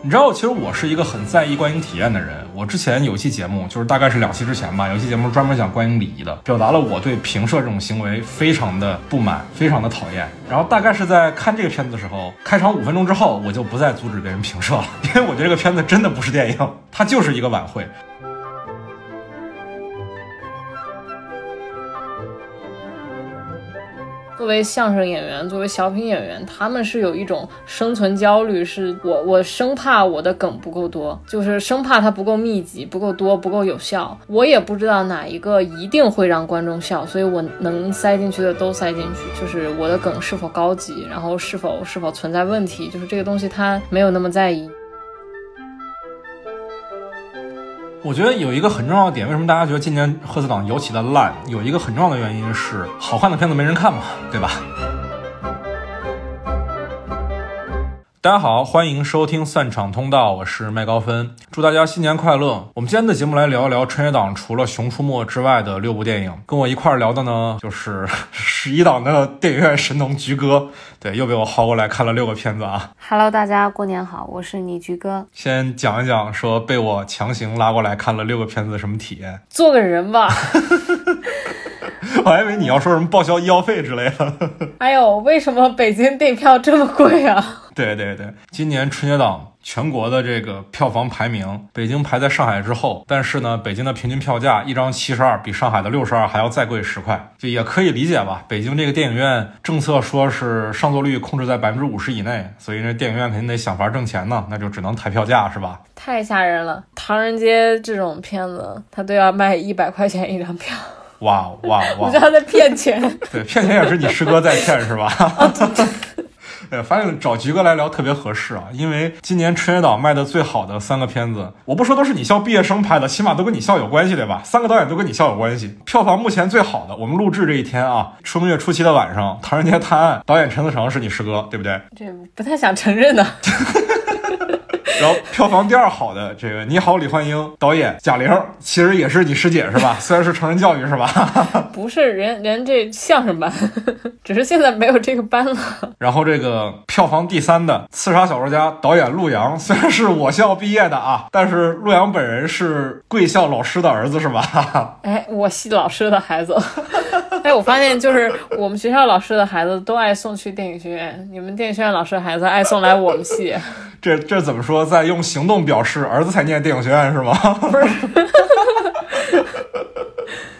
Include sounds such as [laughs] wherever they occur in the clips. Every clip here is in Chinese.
你知道，其实我是一个很在意观影体验的人。我之前有一期节目，就是大概是两期之前吧，有一期节目专门讲观影礼仪的，表达了我对评射这种行为非常的不满，非常的讨厌。然后大概是在看这个片子的时候，开场五分钟之后，我就不再阻止别人评射了，因为我觉得这个片子真的不是电影，它就是一个晚会。作为相声演员，作为小品演员，他们是有一种生存焦虑，是我我生怕我的梗不够多，就是生怕它不够密集、不够多、不够有效。我也不知道哪一个一定会让观众笑，所以我能塞进去的都塞进去。就是我的梗是否高级，然后是否是否存在问题，就是这个东西他没有那么在意。我觉得有一个很重要的点，为什么大家觉得今年贺岁档尤其的烂？有一个很重要的原因是，好看的片子没人看嘛，对吧？大家好，欢迎收听散场通道，我是麦高芬，祝大家新年快乐。我们今天的节目来聊一聊春节档除了《熊出没》之外的六部电影。跟我一块聊的呢，就是 [laughs] 十一档的电影院神农菊哥，对，又被我薅过来看了六个片子啊。Hello，大家过年好，我是你菊哥。先讲一讲，说被我强行拉过来看了六个片子的什么体验？做个人吧。[laughs] 我还以为你要说什么报销医药费之类的。[laughs] 哎呦，为什么北京电影票这么贵啊？[laughs] 对对对，今年春节档全国的这个票房排名，北京排在上海之后，但是呢，北京的平均票价一张七十二，比上海的六十二还要再贵十块，就也可以理解吧。北京这个电影院政策说是上座率控制在百分之五十以内，所以这电影院肯定得想法挣钱呢，那就只能抬票价是吧？太吓人了，唐人街这种片子，他都要卖一百块钱一张票。哇哇哇！我觉得他在骗钱。[laughs] 对，骗钱也是你师哥在骗是吧？[laughs] [laughs] 对，发现找菊哥来聊特别合适啊，因为今年春节档卖的最好的三个片子，我不说都是你校毕业生拍的，起码都跟你校有关系，对吧？三个导演都跟你校有关系。票房目前最好的，我们录制这一天啊，春月初七的晚上，《唐人街探案》导演陈思诚是你师哥，对不对？这不太想承认呢。然后票房第二好的这个《你好，李焕英》导演贾玲，其实也是你师姐是吧？[laughs] 虽然是成人教育是吧？[laughs] 不是，人人这相声班，[laughs] 只是现在没有这个班了。然后这个票房第三的《刺杀小说家》导演陆阳，虽然是我校毕业的啊，但是陆阳本人是贵校老师的儿子是吧？哎，我系老师的孩子。哎，我发现就是我们学校老师的孩子都爱送去电影学院，你们电影学院老师的孩子爱送来我们系。这这怎么说？在用行动表示儿子才念电影学院是吗？[laughs] 不是。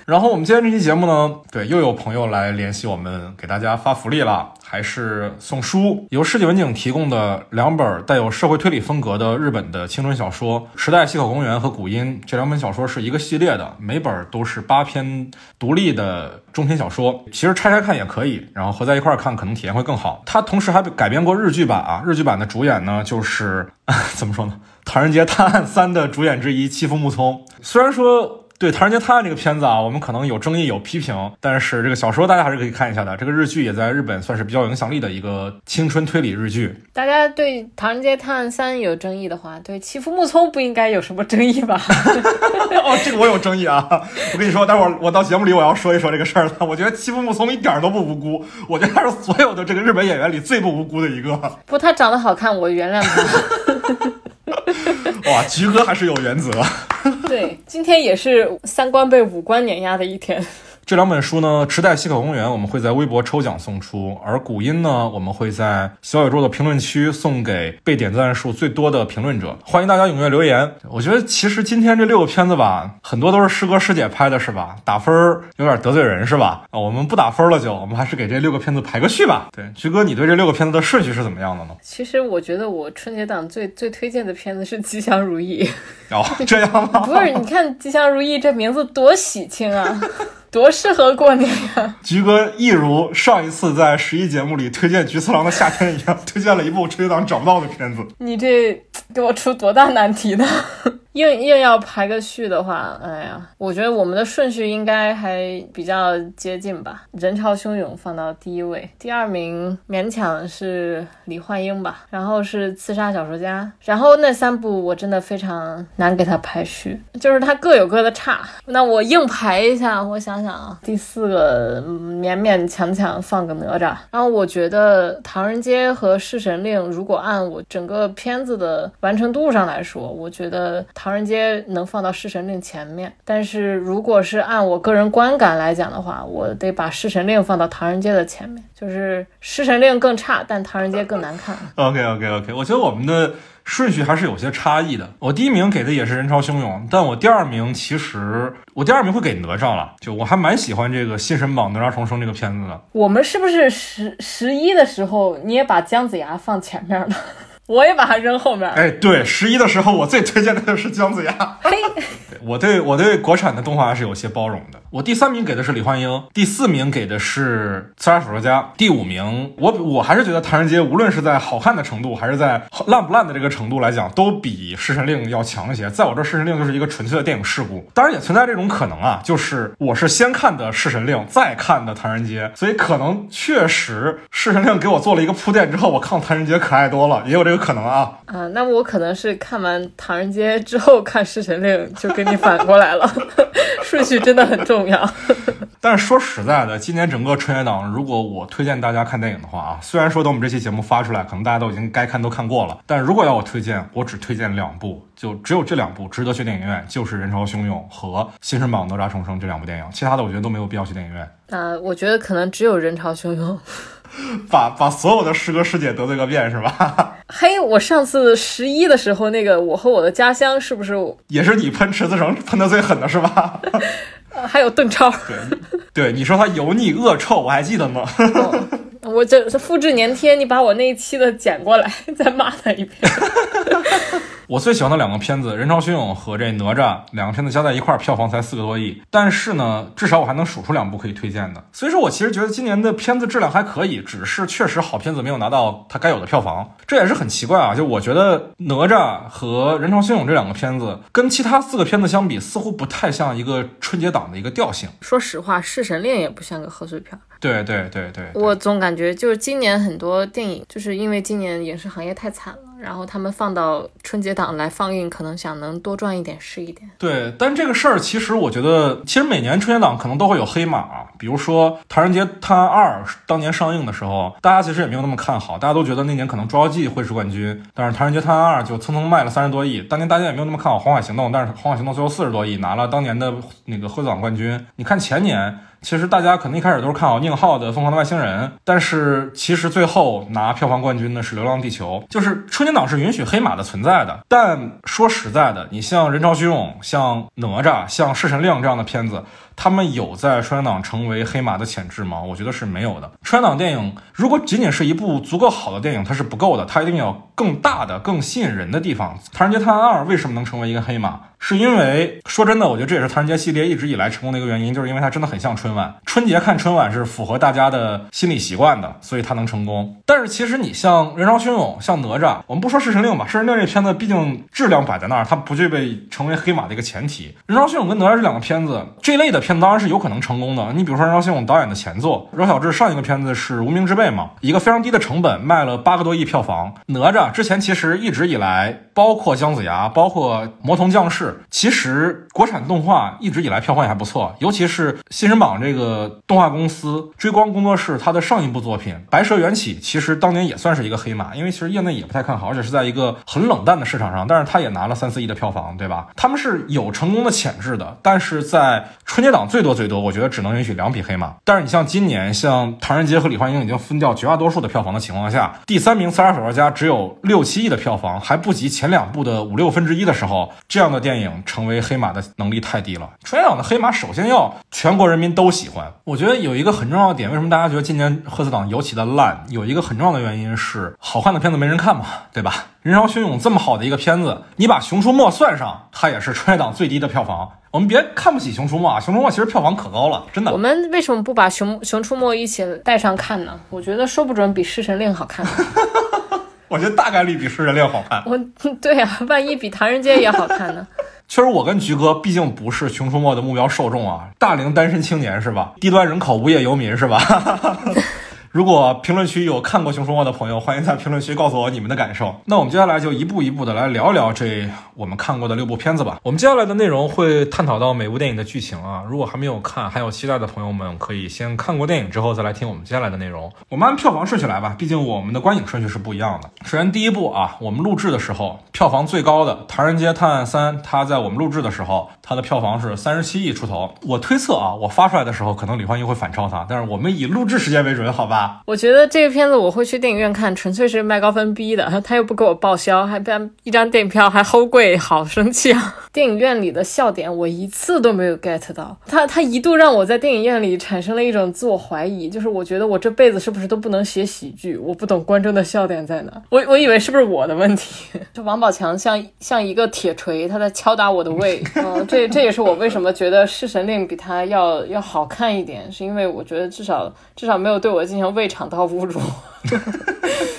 然后我们今天这期节目呢，对，又有朋友来联系我们，给大家发福利了，还是送书，由世纪文景提供的两本带有社会推理风格的日本的青春小说《时代西口公园》和《古音》，这两本小说是一个系列的，每本都是八篇独立的中篇小说，其实拆开看也可以，然后合在一块看可能体验会更好。它同时还改编过日剧版啊，日剧版的主演呢就是 [laughs] 怎么说呢，《唐人街探案三》的主演之一妻夫木聪，虽然说。对《唐人街探案》这个片子啊，我们可能有争议、有批评，但是这个小说大家还是可以看一下的。这个日剧也在日本算是比较有影响力的一个青春推理日剧。大家对《唐人街探案三》有争议的话，对欺负木聪不应该有什么争议吧？[laughs] 哦，这个我有争议啊！我跟你说，待会儿我到节目里我要说一说这个事儿了。我觉得欺负木聪一点都不无辜，我觉得他是所有的这个日本演员里最不无辜的一个。不，他长得好看，我原谅他。[laughs] 哇，菊哥还是有原则。对，今天也是三观被五官碾压的一天。这两本书呢，《池袋西口公园》我们会在微博抽奖送出，而《古音》呢，我们会在小宇宙的评论区送给被点赞数最多的评论者。欢迎大家踊跃留言。我觉得其实今天这六个片子吧，很多都是师哥师姐拍的，是吧？打分有点得罪人，是吧？啊，我们不打分了，就我们还是给这六个片子排个序吧。对，徐哥，你对这六个片子的顺序是怎么样的呢？其实我觉得我春节档最最推荐的片子是《吉祥如意》。哦，这样吗？[laughs] 不是，你看《吉祥如意》这名字多喜庆啊！[laughs] 多适合过年呀！菊哥一如上一次在十一节目里推荐《菊次郎的夏天》一样，推荐了一部春节档找不到的片子。你这给我出多大难题呢？硬硬要排个序的话，哎呀，我觉得我们的顺序应该还比较接近吧。人潮汹涌放到第一位，第二名勉强是李焕英吧，然后是刺杀小说家，然后那三部我真的非常难给他排序，就是他各有各的差。那我硬排一下，我想想啊，第四个勉勉强强放个哪吒，然后我觉得《唐人街》和《侍神令》如果按我整个片子的完成度上来说，我觉得《唐人街》能放到《侍神令》前面，但是如果是按我个人观感来讲的话，我得把《侍神令》放到《唐人街》的前面，就是《侍神令》更差，但《唐人街》更难看。[laughs] OK OK OK，我觉得我们的顺序还是有些差异的。我第一名给的也是人潮汹涌，但我第二名其实我第二名会给哪吒了。就我还蛮喜欢这个《新神榜：哪吒重生》这个片子的。我们是不是十十一的时候你也把姜子牙放前面了？我也把它扔后面。哎，对，十一的时候我最推荐的就是姜子牙。我对我对国产的动画是有些包容的。我第三名给的是李焕英，第四名给的是《刺杀小说家》，第五名我我还是觉得《唐人街》无论是在好看的程度，还是在烂不烂的这个程度来讲，都比《侍神令》要强一些。在我这，《侍神令》就是一个纯粹的电影事故。当然也存在这种可能啊，就是我是先看的《侍神令》，再看的《唐人街》，所以可能确实《侍神令》给我做了一个铺垫之后，我看《唐人街》可爱多了，也有这个可能啊。啊，那我可能是看完《唐人街》之后看《侍神令》，就跟你反过来了。[laughs] 顺序真的很重要。[laughs] 但是说实在的，今年整个春节档，如果我推荐大家看电影的话啊，虽然说等我们这期节目发出来，可能大家都已经该看都看过了，但如果要我推荐，我只推荐两部，就只有这两部值得去电影院，就是《人潮汹涌》和《新生榜：哪吒重生》这两部电影，其他的我觉得都没有必要去电影院。啊，我觉得可能只有人潮汹涌。[laughs] 把把所有的师哥师姐得罪个遍是吧？[laughs] 嘿，我上次十一的时候，那个我和我的家乡是不是？也是你喷池子成喷的最狠的是吧？[laughs] 呃还有邓超。对对，你说他油腻恶臭，我还记得吗。哦我这这复制粘贴，你把我那一期的剪过来，再骂他一遍。我最喜欢的两个片子《人潮汹涌》和这《哪吒》，两个片子加在一块儿票房才四个多亿，但是呢，至少我还能数出两部可以推荐的。所以说我其实觉得今年的片子质量还可以，只是确实好片子没有拿到它该有的票房，这也是很奇怪啊。就我觉得哪吒和《人潮汹涌》这两个片子跟其他四个片子相比，似乎不太像一个春节档的一个调性。说实话，《侍神令》也不像个贺岁片儿。对对对对，我总感觉就是今年很多电影，就是因为今年影视行业太惨了，然后他们放到春节档来放映，可能想能多赚一点是一点。对，但这个事儿其实我觉得，其实每年春节档可能都会有黑马，比如说《唐人街探案二》当年上映的时候，大家其实也没有那么看好，大家都觉得那年可能《捉妖记》会是冠军，但是《唐人街探案二》就蹭蹭卖了三十多亿。当年大家也没有那么看好《黄海行动》，但是《黄海行动》最后四十多亿拿了当年的那个贺岁档冠军。你看前年。其实大家可能一开始都是看好宁浩的《疯狂的外星人》，但是其实最后拿票房冠军的是《流浪地球》。就是春节档是允许黑马的存在的，但说实在的，你像《人潮汹涌》、像哪吒、像《侍神令》这样的片子，他们有在春节档成为黑马的潜质吗？我觉得是没有的。春节档电影如果仅仅是一部足够好的电影，它是不够的，它一定有更大的、更吸引人的地方。《唐人街探案二》为什么能成为一个黑马？是因为说真的，我觉得这也是《唐人街》系列一直以来成功的一个原因，就是因为它真的很像春晚。春节看春晚是符合大家的心理习惯的，所以它能成功。但是其实你像《人潮汹涌》、像哪吒，我们不说《侍神令》吧，《侍神令》这片子毕竟质量摆在那儿，它不具备成为黑马的一个前提。《人潮汹涌》跟哪吒这两个片子，这类的片子当然是有可能成功的。你比如说《人潮汹涌》导演的前作，饶晓志上一个片子是《无名之辈》嘛，一个非常低的成本卖了八个多亿票房。哪吒之前其实一直以来，包括姜子牙，包括魔童降世，其实。国产动画一直以来票房也还不错，尤其是新人榜这个动画公司追光工作室，它的上一部作品《白蛇缘起》，其实当年也算是一个黑马，因为其实业内也不太看好，而且是在一个很冷淡的市场上，但是它也拿了三四亿的票房，对吧？他们是有成功的潜质的，但是在春节档最多最多，我觉得只能允许两匹黑马。但是你像今年，像《唐人街》和《李焕英》已经分掉绝大多数的票房的情况下，第三名《刺杀小说家》只有六七亿的票房，还不及前两部的五六分之一的时候，这样的电影成为黑马的能力太低了。春节档的黑马首先要全国人民都喜欢。我觉得有一个很重要的点，为什么大家觉得今年贺岁档尤其的烂？有一个很重要的原因是好看的片子没人看嘛，对吧？人潮汹涌这么好的一个片子，你把《熊出没》算上，它也是春节档最低的票房。我们别看不起《熊出没》啊，《熊出没》其实票房可高了，真的。我们为什么不把熊《熊出没》一起带上看呢？我觉得说不准比《侍神令》好看。[laughs] 我觉得大概率比《侍神令》好看。我 [laughs] 对啊，万一比《唐人街》也好看呢？[laughs] 确实，我跟菊哥毕竟不是《熊出没》的目标受众啊，大龄单身青年是吧？低端人口、无业游民是吧？如果评论区有看过《熊出没》的朋友，欢迎在评论区告诉我你们的感受。那我们接下来就一步一步的来聊聊这我们看过的六部片子吧。我们接下来的内容会探讨到每部电影的剧情啊。如果还没有看，还有期待的朋友们，可以先看过电影之后再来听我们接下来的内容。我们按票房顺序来吧，毕竟我们的观影顺序是不一样的。首先第一部啊，我们录制的时候票房最高的《唐人街探案三》，它在我们录制的时候，它的票房是三十七亿出头。我推测啊，我发出来的时候可能李焕英会反超它，但是我们以录制时间为准，好吧？我觉得这个片子我会去电影院看，纯粹是麦高芬逼的，[laughs] 他又不给我报销，还办一张电影票还齁贵，好生气啊！[laughs] 电影院里的笑点我一次都没有 get 到，他他一度让我在电影院里产生了一种自我怀疑，就是我觉得我这辈子是不是都不能写喜剧？我不懂观众的笑点在哪，我我以为是不是我的问题？[laughs] 就王宝强像像一个铁锤，他在敲打我的胃，嗯，这这也是我为什么觉得《弑神令》比他要要好看一点，是因为我觉得至少至少没有对我进行胃肠道侮辱。[laughs]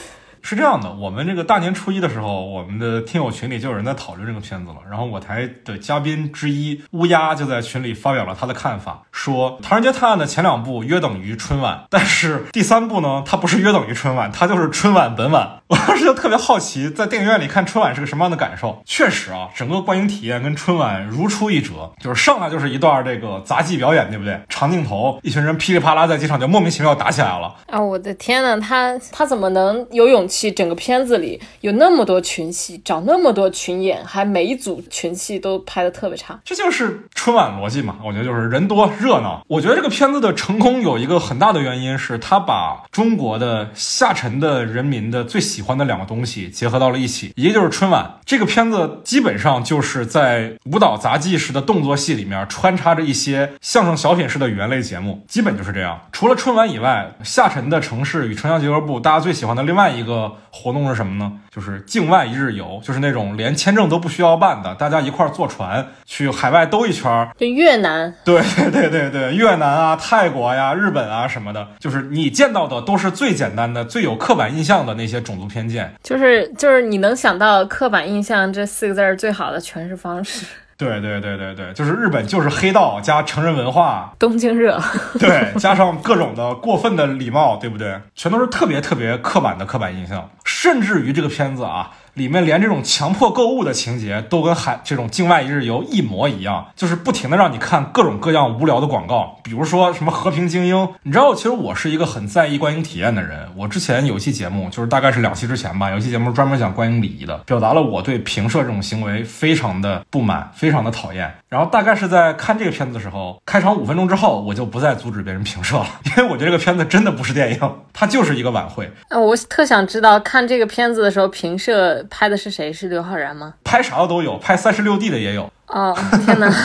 是这样的，我们这个大年初一的时候，我们的听友群里就有人在讨论这个片子了。然后我台的嘉宾之一乌鸦就在群里发表了他的看法，说《唐人街探案》的前两部约等于春晚，但是第三部呢，它不是约等于春晚，它就是春晚本晚。[laughs] 我当时就特别好奇，在电影院里看春晚是个什么样的感受。确实啊，整个观影体验跟春晚如出一辙，就是上来就是一段这个杂技表演，对不对？长镜头，一群人噼里啪啦在机场就莫名其妙打起来了。啊，我的天呐，他他怎么能有勇气？整个片子里有那么多群戏，找那么多群演，还每一组群戏都拍的特别差。这就是春晚逻辑嘛？我觉得就是人多热闹。我觉得这个片子的成功有一个很大的原因是，他把中国的下沉的人民的最喜欢的两个东西结合到了一起，一个就是春晚。这个片子基本上就是在舞蹈杂技式的动作戏里面穿插着一些相声小品式的语言类节目，基本就是这样。除了春晚以外，下沉的城市与城乡结合部，大家最喜欢的另外一个活动是什么呢？就是境外一日游，就是那种连签证都不需要办的，大家一块儿坐船去海外兜一圈儿。就越南，对对对对，越南啊、泰国呀、日本啊什么的，就是你见到的都是最简单的、最有刻板印象的那些种族偏见。就是就是你能想到刻板印象这四个字儿最好的诠释方式。对对对对对，就是日本就是黑道加成人文化，东京热，[laughs] 对，加上各种的过分的礼貌，对不对？全都是特别特别刻板的刻板印象，甚至于这个片子啊。里面连这种强迫购物的情节都跟海这种境外一日游一模一样，就是不停的让你看各种各样无聊的广告，比如说什么和平精英。你知道，其实我是一个很在意观影体验的人。我之前有一期节目，就是大概是两期之前吧，有一期节目专门讲观影礼仪的，表达了我对评社这种行为非常的不满，非常的讨厌。然后大概是在看这个片子的时候，开场五分钟之后，我就不再阻止别人评社了，因为我觉得这个片子真的不是电影，[laughs] 它就是一个晚会。啊，我特想知道看这个片子的时候，评社。拍的是谁？是刘昊然吗？拍啥的都有，拍三十六 D 的也有。哦，天哪！[laughs]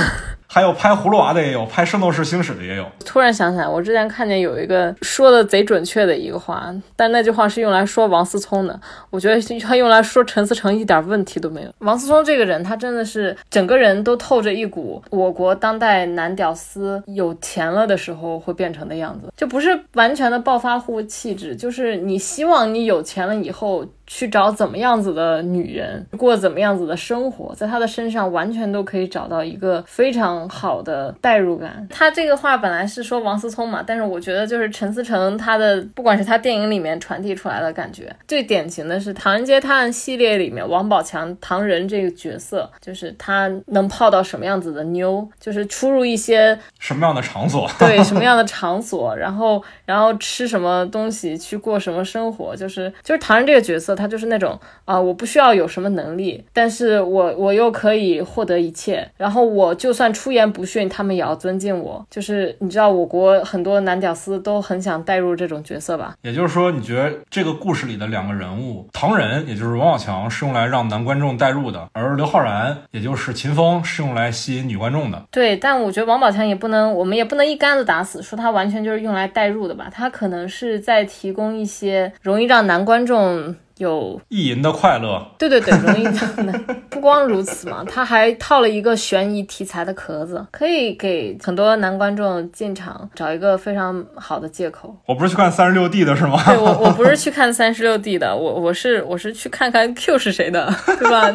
还有拍葫芦娃的也有，拍《圣斗士星矢》的也有。突然想起来，我之前看见有一个说的贼准确的一个话，但那句话是用来说王思聪的。我觉得他用来说陈思诚一点问题都没有。王思聪这个人，他真的是整个人都透着一股我国当代男屌丝有钱了的时候会变成的样子，就不是完全的暴发户气质，就是你希望你有钱了以后。去找怎么样子的女人，过怎么样子的生活，在他的身上完全都可以找到一个非常好的代入感。他这个话本来是说王思聪嘛，但是我觉得就是陈思诚他的，不管是他电影里面传递出来的感觉，最典型的是《唐人街探案》系列里面王宝强唐人这个角色，就是他能泡到什么样子的妞，就是出入一些什么样的场所，对 [laughs] 什么样的场所，然后然后吃什么东西，去过什么生活，就是就是唐人这个角色。他就是那种啊，我不需要有什么能力，但是我我又可以获得一切，然后我就算出言不逊，他们也要尊敬我。就是你知道，我国很多男屌丝都很想带入这种角色吧？也就是说，你觉得这个故事里的两个人物，唐人也就是王宝强是用来让男观众带入的，而刘昊然也就是秦风是用来吸引女观众的。对，但我觉得王宝强也不能，我们也不能一竿子打死说他完全就是用来带入的吧？他可能是在提供一些容易让男观众。有意淫的快乐。对对对，容易的。不光如此嘛，他还套了一个悬疑题材的壳子，可以给很多男观众进场找一个非常好的借口。我不是去看三十六 D 的是吗？对我我不是去看三十六 D 的，我我是我是去看看 Q 是谁的，对吧？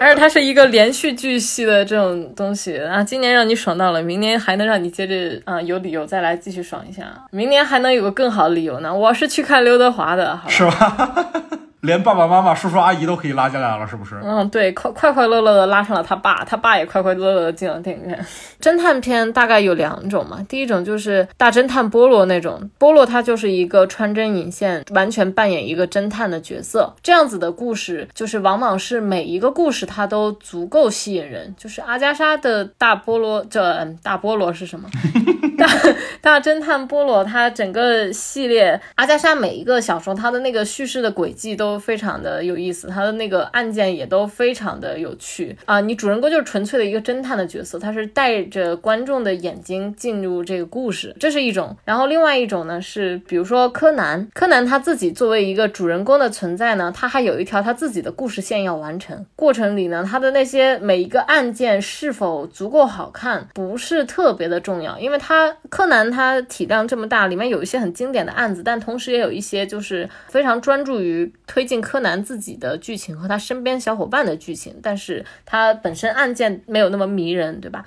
而且它是一个连续剧系的这种东西啊，今年让你爽到了，明年还能让你接着啊有理由再来继续爽一下，明年还能有个更好的理由呢。我是去看刘德华的，是吧？连爸爸妈妈、叔叔阿姨都可以拉进来了，是不是？嗯，对，快快快乐乐的拉上了他爸，他爸也快快乐乐的进了电影院。[laughs] 侦探片大概有两种嘛，第一种就是大侦探波罗那种，波罗他就是一个穿针引线，完全扮演一个侦探的角色。这样子的故事，就是往往是每一个故事它都足够吸引人。就是阿加莎的大波罗，这大波罗是什么？[laughs] 大大侦探波罗，它整个系列阿加莎每一个小说，它的那个叙事的轨迹都。非常的有意思，他的那个案件也都非常的有趣啊！你主人公就是纯粹的一个侦探的角色，他是带着观众的眼睛进入这个故事，这是一种。然后另外一种呢是，比如说柯南，柯南他自己作为一个主人公的存在呢，他还有一条他自己的故事线要完成。过程里呢，他的那些每一个案件是否足够好看，不是特别的重要，因为他柯南他体量这么大，里面有一些很经典的案子，但同时也有一些就是非常专注于推。进柯南自己的剧情和他身边小伙伴的剧情，但是他本身案件没有那么迷人，对吧？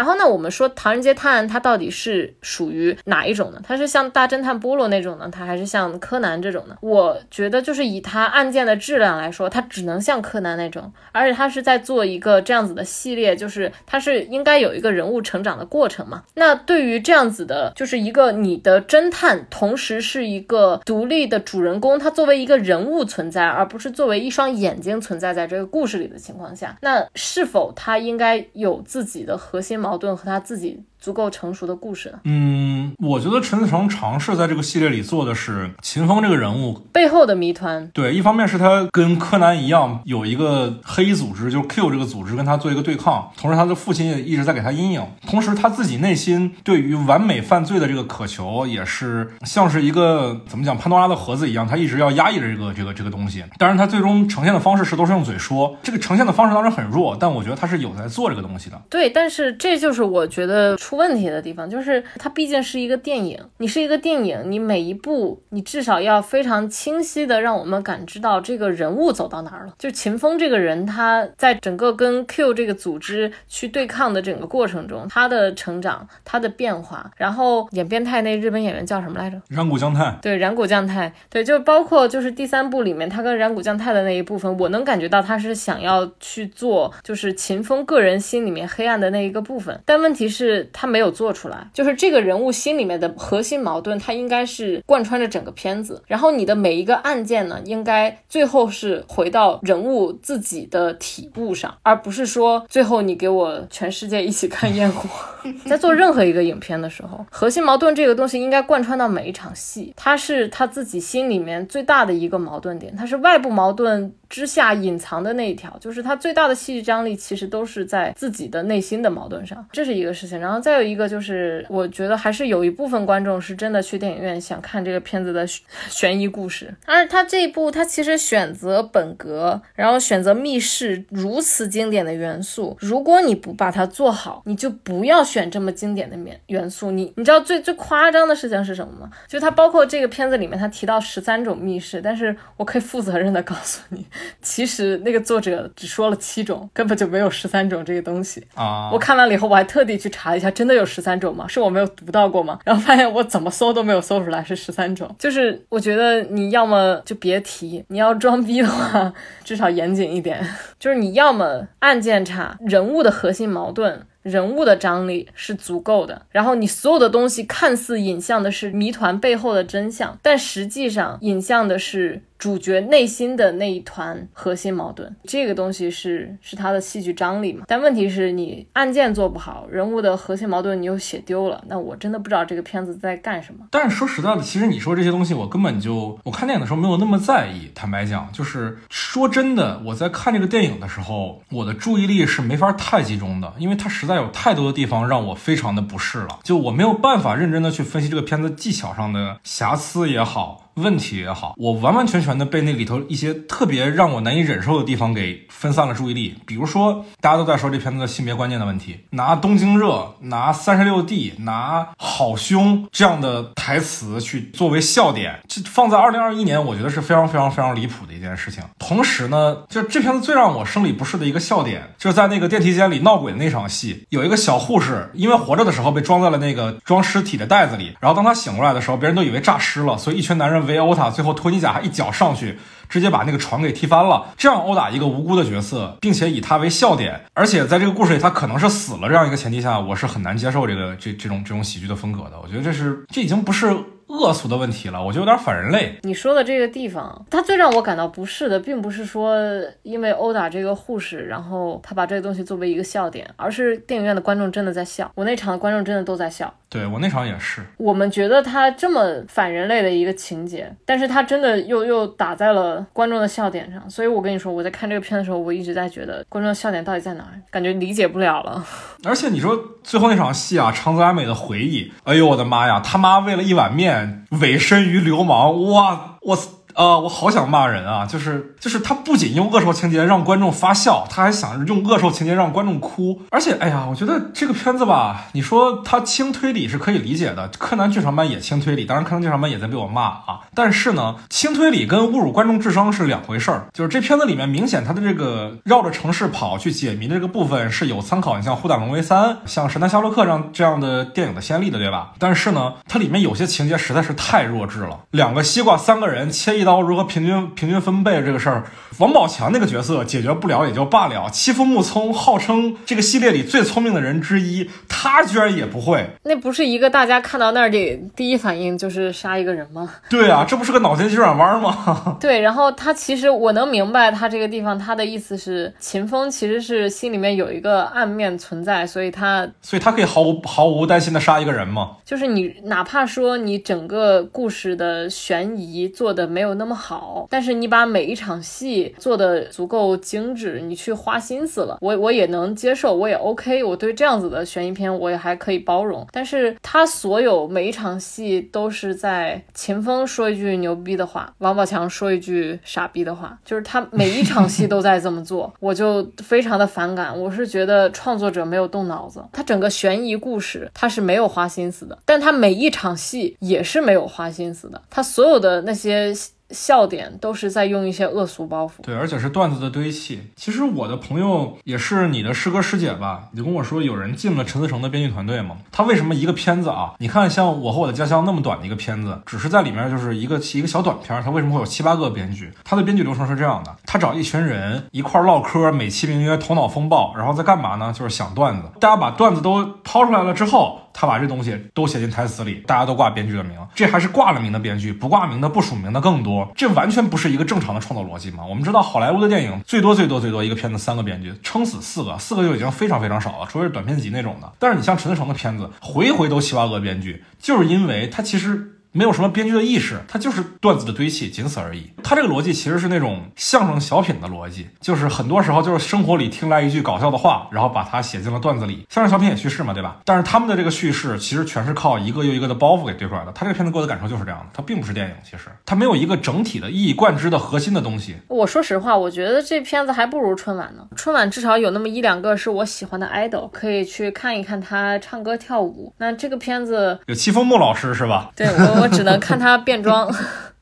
然后呢，我们说《唐人街探案》它到底是属于哪一种呢？它是像大侦探波罗那种呢，它还是像柯南这种呢？我觉得就是以它案件的质量来说，它只能像柯南那种，而且它是在做一个这样子的系列，就是它是应该有一个人物成长的过程嘛。那对于这样子的，就是一个你的侦探，同时是一个独立的主人公，他作为一个人物存在，而不是作为一双眼睛存在在这个故事里的情况下，那是否他应该有自己的核心？矛矛盾和他自己。足够成熟的故事呢？嗯，我觉得陈思诚尝试在这个系列里做的是秦风这个人物背后的谜团。对，一方面是他跟柯南一样有一个黑组织，就是 Q 这个组织跟他做一个对抗，同时他的父亲也一直在给他阴影，同时他自己内心对于完美犯罪的这个渴求，也是像是一个怎么讲潘多拉的盒子一样，他一直要压抑着这个这个这个东西。当然，他最终呈现的方式是都是用嘴说，这个呈现的方式当然很弱，但我觉得他是有在做这个东西的。对，但是这就是我觉得。出问题的地方就是它毕竟是一个电影，你是一个电影，你每一部你至少要非常清晰的让我们感知到这个人物走到哪儿了。就秦风这个人，他在整个跟 Q 这个组织去对抗的整个过程中，他的成长，他的变化，然后演变态那日本演员叫什么来着？染谷将太。对，染谷将太。对，就包括就是第三部里面他跟染谷将太的那一部分，我能感觉到他是想要去做，就是秦风个人心里面黑暗的那一个部分。但问题是。他没有做出来，就是这个人物心里面的核心矛盾，他应该是贯穿着整个片子。然后你的每一个案件呢，应该最后是回到人物自己的体部上，而不是说最后你给我全世界一起看烟火。[laughs] 在做任何一个影片的时候，核心矛盾这个东西应该贯穿到每一场戏，它是他自己心里面最大的一个矛盾点，它是外部矛盾。之下隐藏的那一条，就是他最大的戏剧张力，其实都是在自己的内心的矛盾上，这是一个事情。然后再有一个就是，我觉得还是有一部分观众是真的去电影院想看这个片子的 [laughs] 悬疑故事。而他这一部，他其实选择本格，然后选择密室如此经典的元素，如果你不把它做好，你就不要选这么经典的元元素。你你知道最最夸张的事情是什么吗？就它包括这个片子里面，他提到十三种密室，但是我可以负责任的告诉你。[laughs] 其实那个作者只说了七种，根本就没有十三种这个东西啊！我看完了以后，我还特地去查了一下，真的有十三种吗？是我没有读到过吗？然后发现我怎么搜都没有搜出来是十三种。就是我觉得你要么就别提，你要装逼的话，至少严谨一点。就是你要么案件差，人物的核心矛盾。人物的张力是足够的，然后你所有的东西看似引向的是谜团背后的真相，但实际上引向的是主角内心的那一团核心矛盾。这个东西是是他的戏剧张力嘛？但问题是你案件做不好，人物的核心矛盾你又写丢了，那我真的不知道这个片子在干什么。但是说实在的，其实你说这些东西，我根本就我看电影的时候没有那么在意。坦白讲，就是说真的，我在看这个电影的时候，我的注意力是没法太集中的，因为它实。在有太多的地方让我非常的不适了，就我没有办法认真的去分析这个片子技巧上的瑕疵也好。问题也好，我完完全全的被那里头一些特别让我难以忍受的地方给分散了注意力。比如说，大家都在说这片子的性别观念的问题，拿东京热、拿三十六 D、拿好凶这样的台词去作为笑点，这放在二零二一年，我觉得是非常非常非常离谱的一件事情。同时呢，就这片子最让我生理不适的一个笑点，就是在那个电梯间里闹鬼的那场戏，有一个小护士因为活着的时候被装在了那个装尸体的袋子里，然后当他醒过来的时候，别人都以为诈尸了，所以一群男人围围殴他，最后托尼贾还一脚上去。直接把那个床给踢翻了，这样殴打一个无辜的角色，并且以他为笑点，而且在这个故事里他可能是死了这样一个前提下，我是很难接受这个这这种这种喜剧的风格的。我觉得这是这已经不是。恶俗的问题了，我觉得有点反人类。你说的这个地方，它最让我感到不适的，并不是说因为殴打这个护士，然后他把这个东西作为一个笑点，而是电影院的观众真的在笑。我那场的观众真的都在笑。对我那场也是。我们觉得他这么反人类的一个情节，但是他真的又又打在了观众的笑点上。所以我跟你说，我在看这个片的时候，我一直在觉得观众的笑点到底在哪，感觉理解不了了。而且你说最后那场戏啊，长泽雅美的回忆，哎呦我的妈呀，他妈为了一碗面委身于流氓，哇，我。啊，我好想骂人啊！就是就是，他不仅用恶兽情节让观众发笑，他还想用恶兽情节让观众哭。而且，哎呀，我觉得这个片子吧，你说它轻推理是可以理解的，柯南剧场版也轻推理，当然柯南剧场版也在被我骂啊。但是呢，轻推理跟侮辱观众智商是两回事儿。就是这片子里面明显它的这个绕着城市跑去解谜的这个部分是有参考，你像《呼打龙威三》、像《神探夏洛克》这样这样的电影的先例的，对吧？但是呢，它里面有些情节实在是太弱智了，两个西瓜，三个人切一刀如何平均平均分配这个事儿，王宝强那个角色解决不了也就罢了。欺负木聪，号称这个系列里最聪明的人之一，他居然也不会。那不是一个大家看到那儿的第一反应就是杀一个人吗？对啊，这不是个脑筋急转弯吗？[laughs] [laughs] 对，然后他其实我能明白他这个地方他的意思是，秦风其实是心里面有一个暗面存在，所以他所以他可以毫无毫无担心的杀一个人吗？就是你哪怕说你整个故事的悬疑做的没有有那么好。但是你把每一场戏做的足够精致，你去花心思了，我我也能接受，我也 OK，我对这样子的悬疑片我也还可以包容。但是他所有每一场戏都是在秦风说一句牛逼的话，王宝强说一句傻逼的话，就是他每一场戏都在这么做，[laughs] 我就非常的反感。我是觉得创作者没有动脑子，他整个悬疑故事他是没有花心思的，但他每一场戏也是没有花心思的，他所有的那些。笑点都是在用一些恶俗包袱，对，而且是段子的堆砌。其实我的朋友也是你的师哥师姐吧？你跟我说有人进了陈思诚的编剧团队吗？他为什么一个片子啊？你看像《我和我的家乡》那么短的一个片子，只是在里面就是一个一个小短片，他为什么会有七八个编剧？他的编剧流程是这样的：他找一群人一块唠嗑，美其名曰头脑风暴，然后在干嘛呢？就是想段子。大家把段子都抛出来了之后。他把这东西都写进台词里，大家都挂编剧的名，这还是挂了名的编剧，不挂名的、不署名的更多。这完全不是一个正常的创作逻辑嘛？我们知道，好莱坞的电影最多最多最多一个片子三个编剧，撑死四个，四个就已经非常非常少了，除非是短片集那种的。但是你像陈思诚的片子，回回都七八个编剧，就是因为他其实。没有什么编剧的意识，它就是段子的堆砌，仅此而已。它这个逻辑其实是那种相声小品的逻辑，就是很多时候就是生活里听来一句搞笑的话，然后把它写进了段子里。相声小品也叙事嘛，对吧？但是他们的这个叙事其实全是靠一个又一个的包袱给堆出来的。他这个片子给我的感受就是这样的，它并不是电影，其实它没有一个整体的一以贯之的核心的东西。我说实话，我觉得这片子还不如春晚呢。春晚至少有那么一两个是我喜欢的 idol，可以去看一看他唱歌跳舞。那这个片子有戚风木老师是吧？[laughs] 对我，我只能看他。变装。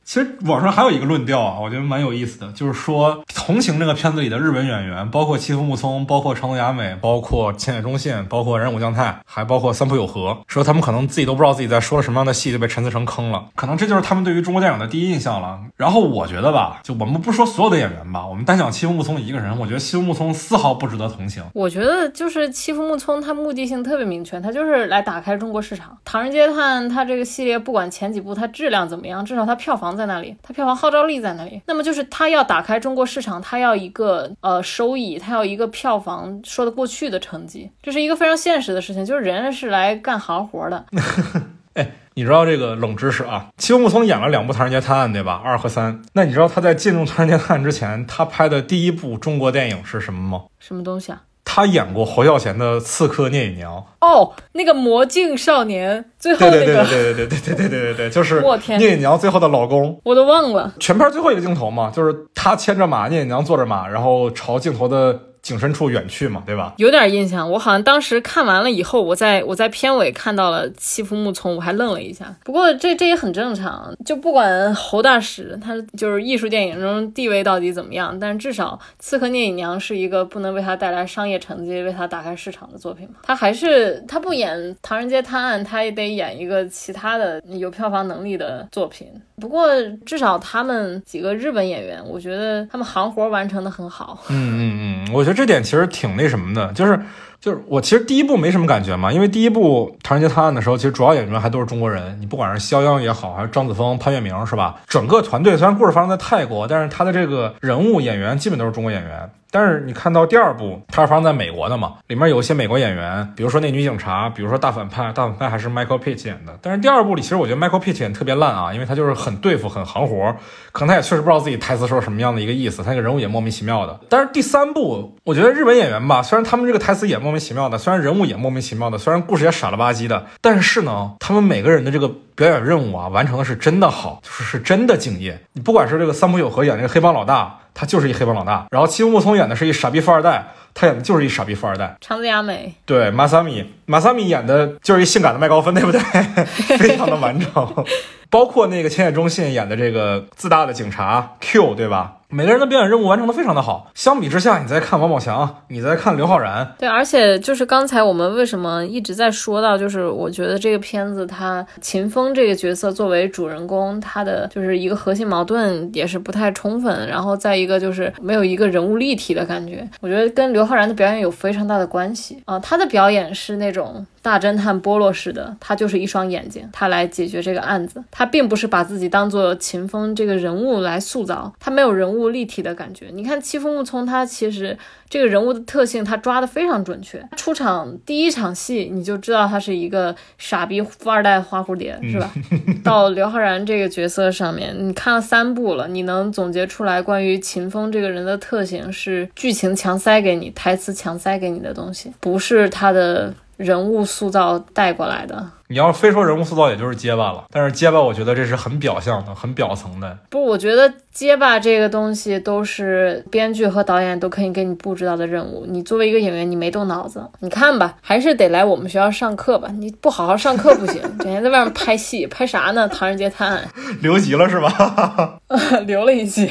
其实网上还有一个论调啊，我觉得蛮有意思的，就是说同行这个片子里的日本演员，包括七夫木聪，包括长泽雅美，包括千野忠信，包括染谷将太，还包括三浦友和，说他们可能自己都不知道自己在说了什么样的戏，就被陈思诚坑了。可能这就是他们对于中国电影的第一印象了。然后我觉得吧，就我们不说所有的演员吧，我们单讲七夫木聪一个人，我觉得七夫木聪丝毫不值得同情。我觉得就是七夫木聪，他目的性特别明确，他就是来打开中国市场。《唐人街探》他这个系列，不管前几部它质量怎么样，至少它票房在那里，它票房。号召力在那里，那么就是它要打开中国市场，它要一个呃收益，它要一个票房说得过去的成绩，这是一个非常现实的事情，就是人是来干行活的。[laughs] 哎，你知道这个冷知识啊？七木聪演了两部《唐人街探案》，对吧？二和三。那你知道他在进入《唐人街探案》之前，他拍的第一部中国电影是什么吗？什么东西啊？他演过侯孝贤的《刺客聂隐娘》。哦，那个魔镜少年，最后对那个对对对对对对对对对对对，就是聂隐娘最后的老公。我都忘了。全片最后一个镜头嘛，就是他牵着马，聂隐娘坐着马，然后朝镜头的景深处远去嘛，对吧？有点印象，我好像当时看完了以后，我在我在片尾看到了欺负木聪，我还愣了一下。不过这这也很正常，就不管侯大使他就是艺术电影中地位到底怎么样，但至少《刺客聂隐娘》是一个不能为他带来商业成绩、为他打开市场的作品嘛。他还是他不演《唐人街探案》，他也得演一个其他的有票房能力的作品。不过至少他们几个日本演员，我觉得他们行活完成的很好。嗯嗯嗯，我觉得这点其实挺那什么的，就是就是我其实第一部没什么感觉嘛，因为第一部《唐人街探案》的时候，其实主要演员还都是中国人，你不管是肖央也好，还是张子枫、潘粤明是吧？整个团队虽然故事发生在泰国，但是他的这个人物演员基本都是中国演员。但是你看到第二部，它是发生在美国的嘛，里面有一些美国演员，比如说那女警察，比如说大反派，大反派还是 Michael Pitt 演的。但是第二部里，其实我觉得 Michael Pitt 演得特别烂啊，因为他就是很对付、很行活，可能他也确实不知道自己台词说什么样的一个意思，他那个人物也莫名其妙的。但是第三部，我觉得日本演员吧，虽然他们这个台词也莫名其妙的，虽然人物也莫名其妙的，虽然故事也傻了吧唧的，但是呢，他们每个人的这个表演任务啊，完成的是真的好，就是是真的敬业。你不管是这个三浦友和演那个黑帮老大。他就是一黑帮老大，然后欺负木聪演的是一傻逼富二代，他演的就是一傻逼富二代。长泽雅美，对，马萨米，马萨米演的就是一性感的麦高芬，对不对？[laughs] 非常的完整。包括那个千叶忠信演的这个自大的警察 Q，对吧？每个人的表演任务完成的非常的好。相比之下，你再看王宝强，你再看刘昊然，对，而且就是刚才我们为什么一直在说到，就是我觉得这个片子他秦风这个角色作为主人公，他的就是一个核心矛盾也是不太充分，然后再一个就是没有一个人物立体的感觉，我觉得跟刘昊然的表演有非常大的关系啊。他的表演是那种大侦探波洛式的，他就是一双眼睛，他来解决这个案子，他并不是把自己当做秦风这个人物来塑造，他没有人物立体的感觉。你看戚风木聪，他其实这个人物的特性他抓的非常准确，出场第一场戏你就知道他是一个傻逼富二代花蝴蝶，是吧？[laughs] 到刘昊然这个角色上面，你看了三部了，你能总结出来关于秦风这个人的特性是剧情强塞给你、台词强塞给你的东西，不是他的人物塑造带过来的。你要非说人物塑造，也就是结巴了。但是结巴，我觉得这是很表象的、很表层的。不，我觉得结巴这个东西都是编剧和导演都可以给你布置到的任务。你作为一个演员，你没动脑子，你看吧，还是得来我们学校上课吧。你不好好上课不行，整天在外面拍戏，拍啥呢？《唐人街探案 [laughs] 留级了是吧？[laughs]》留了一级。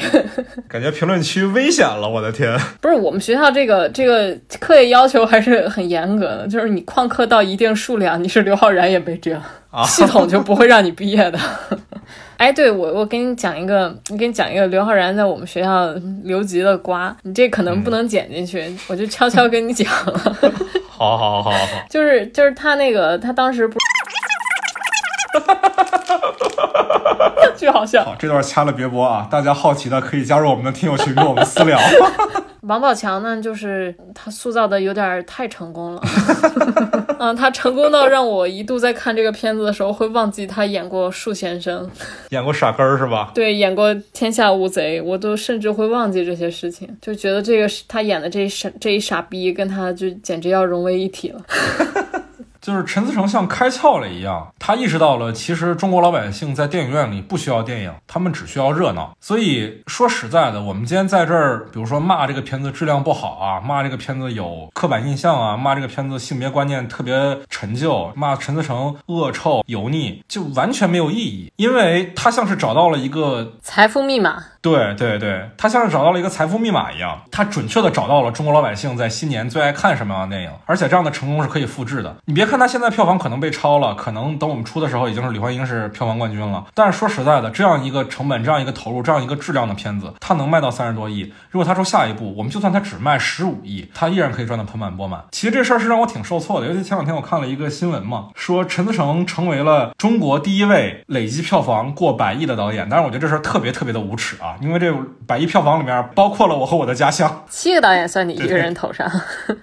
感觉评论区危险了，我的天！不是我们学校这个这个课业要求还是很严格的，就是你旷课到一定数量，你是刘昊然也没辙，啊。[laughs] 系统就不会让你毕业的。哎，对我我跟你讲一个，我跟你讲一个刘昊然在我们学校留级的瓜，你这可能不能剪进去，我就悄悄跟你讲了，[laughs] 好好好好好，就是就是他那个他当时不，[laughs] [laughs] 巨好笑。好，这段掐了别播啊！大家好奇的可以加入我们的听友群，跟我们私聊。[laughs] 王宝强呢，就是他塑造的有点太成功了，[laughs] 嗯，他成功到让我一度在看这个片子的时候会忘记他演过树先生，演过傻根儿是吧？对，演过天下无贼，我都甚至会忘记这些事情，就觉得这个是他演的这一傻这一傻逼跟他就简直要融为一体了。就是陈思诚像开窍了一样，他意识到了，其实中国老百姓在电影院里不需要电影，他们只需要热闹。所以说实在的，我们今天在这儿，比如说骂这个片子质量不好啊，骂这个片子有刻板印象啊，骂这个片子性别观念特别陈旧，骂陈思诚恶臭油腻，就完全没有意义，因为他像是找到了一个财富密码，对对对，他像是找到了一个财富密码一样，他准确的找到了中国老百姓在新年最爱看什么样的电影，而且这样的成功是可以复制的。你别看他现在票房可能被超了，可能等我们出的时候已经是李焕英是票房冠军了，但是说实在的，这样一个成本、这样一个投入、这样一个质量的片子，它能卖到三十多亿。如果他说下一部，我们就算他只卖十五亿，他依然可以赚得盆满钵满。其实这事儿是让我挺受挫的，尤其前两天我看了一个新闻嘛，说陈思诚成为了中国第一位累计票房过百亿的导演，但是我觉得这事儿特别特别的无耻啊啊，因为这百亿票房里面包括了我和我的家乡。七个导演算你一个人头上。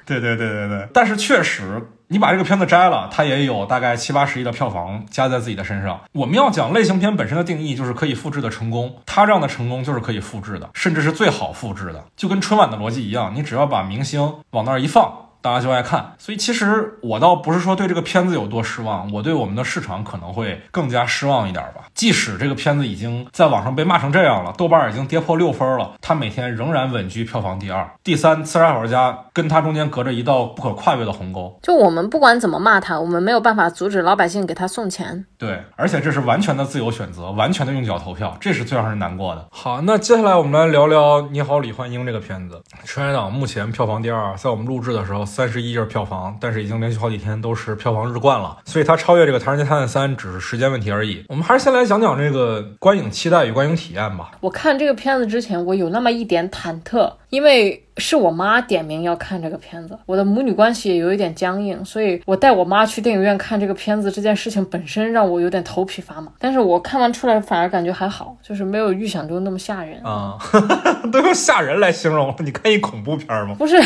对 [laughs] 对对对对，但是确实，你把这个片子摘了，它也有大概七八十亿的票房加在自己的身上。我们要讲类型片本身的定义，就是可以复制的成功。它这样的成功就是可以复制的，甚至是最好复制的，就跟春晚的逻辑一样，你只要把明星往那儿一放。大家就爱看。所以其实我倒不是说对这个片子有多失望，我对我们的市场可能会更加失望一点吧。即使这个片子已经在网上被骂成这样了，豆瓣已经跌破六分了，它每天仍然稳居票房第二、第三。刺杀小说家跟它中间隔着一道不可跨越的鸿沟。就我们不管怎么骂它，我们没有办法阻止老百姓给他送钱。对，而且这是完全的自由选择，完全的用脚投票，这是最让人难过的。好，那接下来我们来聊聊《你好，李焕英》这个片子。《春节档》目前票房第二，在我们录制的时候三十一亿票房，但是已经连续好几天都是票房日冠了，所以它超越这个《唐人街探案三》只是时间问题而已。我们还是先来讲讲这个观影期待与观影体验吧。我看这个片子之前，我有那么一点忐忑，因为。是我妈点名要看这个片子，我的母女关系也有一点僵硬，所以我带我妈去电影院看这个片子这件事情本身让我有点头皮发麻。但是我看完出来反而感觉还好，就是没有预想中那么吓人啊，都用吓人来形容了。你看一恐怖片吗？不是，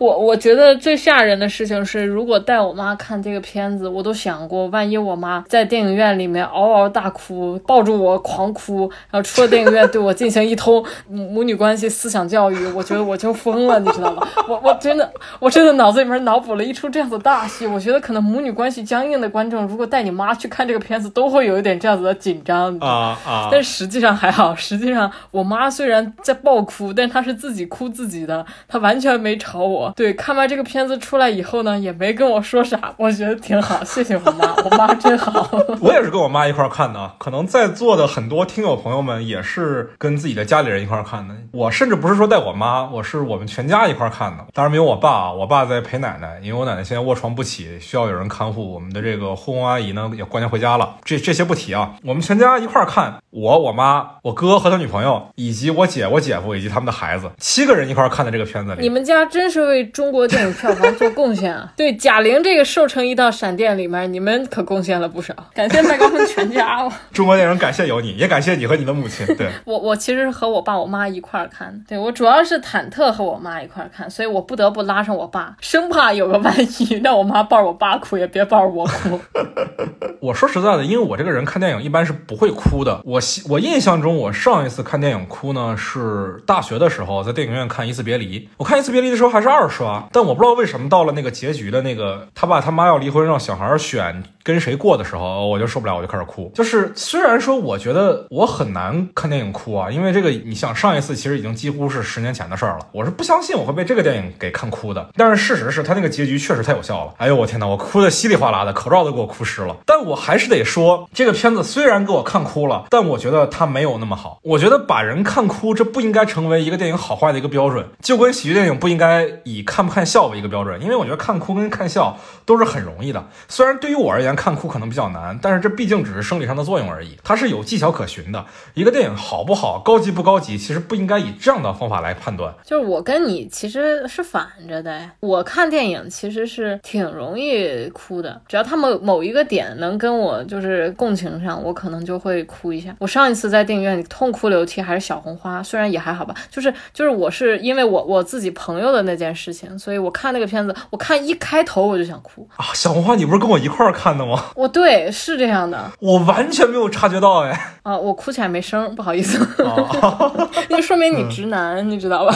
我我觉得最吓人的事情是，如果带我妈看这个片子，我都想过，万一我妈在电影院里面嗷嗷大哭，抱住我狂哭，然后出了电影院对我进行一通母女关系思想教育，我觉得我就。疯了，你知道吗？我我真的，我真的脑子里面脑补了一出这样子大戏。我觉得可能母女关系僵硬的观众，如果带你妈去看这个片子，都会有一点这样子的紧张啊啊！但实际上还好，实际上我妈虽然在爆哭，但她是自己哭自己的，她完全没吵我。对，看完这个片子出来以后呢，也没跟我说啥，我觉得挺好。谢谢我妈，我妈真好。[laughs] 我也是跟我妈一块看的，可能在座的很多听友朋友们也是跟自己的家里人一块看的。我甚至不是说带我妈，我是我。我们全家一块看的，当然没有我爸啊，我爸在陪奶奶，因为我奶奶现在卧床不起，需要有人看护。我们的这个护工阿姨呢也过年回家了，这这些不提啊。我们全家一块看，我、我妈、我哥和他女朋友，以及我姐、我姐夫以及他们的孩子，七个人一块看的这个片子。你们家真是为中国电影票房做贡献啊！[laughs] 对，贾玲这个瘦成一道闪电里面，你们可贡献了不少。感谢麦高芬全家。中国电影感谢有你，也感谢你和你的母亲。对 [laughs] 我，我其实是和我爸我妈一块看的。对我主要是忐忑和。我妈一块看，所以我不得不拉上我爸，生怕有个万一，[laughs] 让我妈抱着我爸哭，也别抱着我哭。[laughs] 我说实在的，因为我这个人看电影一般是不会哭的。我我印象中，我上一次看电影哭呢是大学的时候，在电影院看《一次别离》。我看《一次别离》的时候还是二刷，但我不知道为什么到了那个结局的那个他爸他妈要离婚，让小孩选跟谁过的时候，我就受不了，我就开始哭。就是虽然说我觉得我很难看电影哭啊，因为这个你想上一次其实已经几乎是十年前的事儿了，我是。不相信我会被这个电影给看哭的，但是事实是他那个结局确实太有效了。哎呦我天哪，我哭的稀里哗啦的，口罩都给我哭湿了。但我还是得说，这个片子虽然给我看哭了，但我觉得它没有那么好。我觉得把人看哭，这不应该成为一个电影好坏的一个标准，就跟喜剧电影不应该以看不看笑为一个标准。因为我觉得看哭跟看笑都是很容易的。虽然对于我而言看哭可能比较难，但是这毕竟只是生理上的作用而已，它是有技巧可循的。一个电影好不好，高级不高级，其实不应该以这样的方法来判断。就是我。跟你其实是反着的，我看电影其实是挺容易哭的，只要他某某一个点能跟我就是共情上，我可能就会哭一下。我上一次在电影院里痛哭流涕还是小红花，虽然也还好吧，就是就是我是因为我我自己朋友的那件事情，所以我看那个片子，我看一开头我就想哭啊。小红花，你不是跟我一块儿看的吗？我对是这样的，[laughs] 我完全没有察觉到哎。啊，我哭起来没声，不好意思，[laughs] [laughs] 那说明你直男，你知道吧？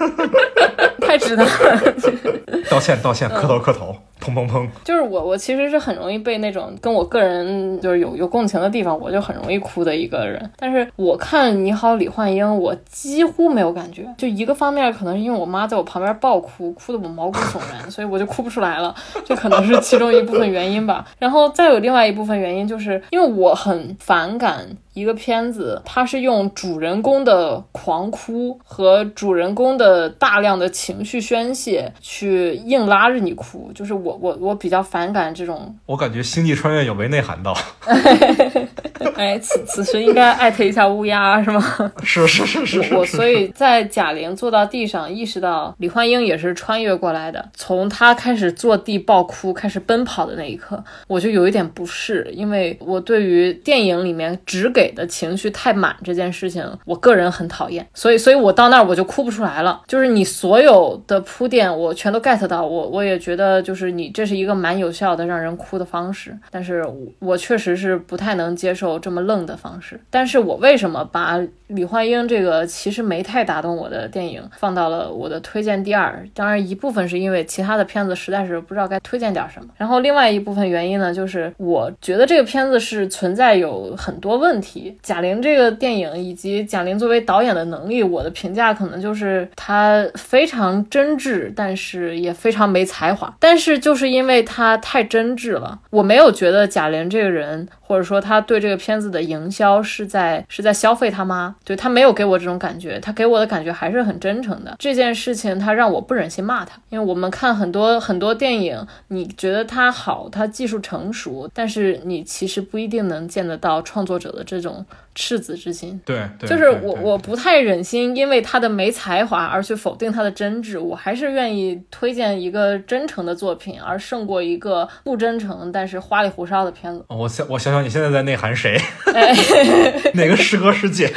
[laughs] 太直男了，道歉道歉，磕头磕头。砰砰砰！就是我，我其实是很容易被那种跟我个人就是有有共情的地方，我就很容易哭的一个人。但是我看《你好，李焕英》，我几乎没有感觉。就一个方面，可能是因为我妈在我旁边爆哭，哭得我毛骨悚然，[laughs] 所以我就哭不出来了，这可能是其中一部分原因吧。[laughs] 然后再有另外一部分原因，就是因为我很反感一个片子，它是用主人公的狂哭和主人公的大量的情绪宣泄去硬拉着你哭，就是我。我我比较反感这种，我感觉《星际穿越》有没内涵到。[laughs] 哎，此此时应该艾特一下乌鸦是吗？是是是是是。我所以在贾玲坐到地上，意识到李焕英也是穿越过来的。从她开始坐地爆哭，开始奔跑的那一刻，我就有一点不适，因为我对于电影里面只给给的情绪太满这件事情，我个人很讨厌。所以，所以我到那儿我就哭不出来了。就是你所有的铺垫，我全都 get 到，我我也觉得就是你这是一个蛮有效的让人哭的方式。但是我确实是不太能接受这么愣的方式。但是我为什么把李焕英这个其实没太打动我的电影放到了我的推荐第二？当然一部分是因为其他的片子实在是不知道该推荐点什么。然后另外一部分原因呢，就是我觉得这个片子是存在有很多问题。贾玲这个电影以及贾玲作为导演的能力，我的评价可能就是她非常真挚，但是也非常没才华。但是就是因为他太真挚了，我没有觉得贾玲这个人。或者说他对这个片子的营销是在是在消费他妈，对他没有给我这种感觉，他给我的感觉还是很真诚的。这件事情他让我不忍心骂他，因为我们看很多很多电影，你觉得他好，他技术成熟，但是你其实不一定能见得到创作者的这种。赤子之心，对，就是我，我不太忍心因为他的没才华而去否定他的真挚，我还是愿意推荐一个真诚的作品，而胜过一个不真诚但是花里胡哨的片子。我想，我想想，你现在在内涵谁？[laughs] 哪个师哥师姐？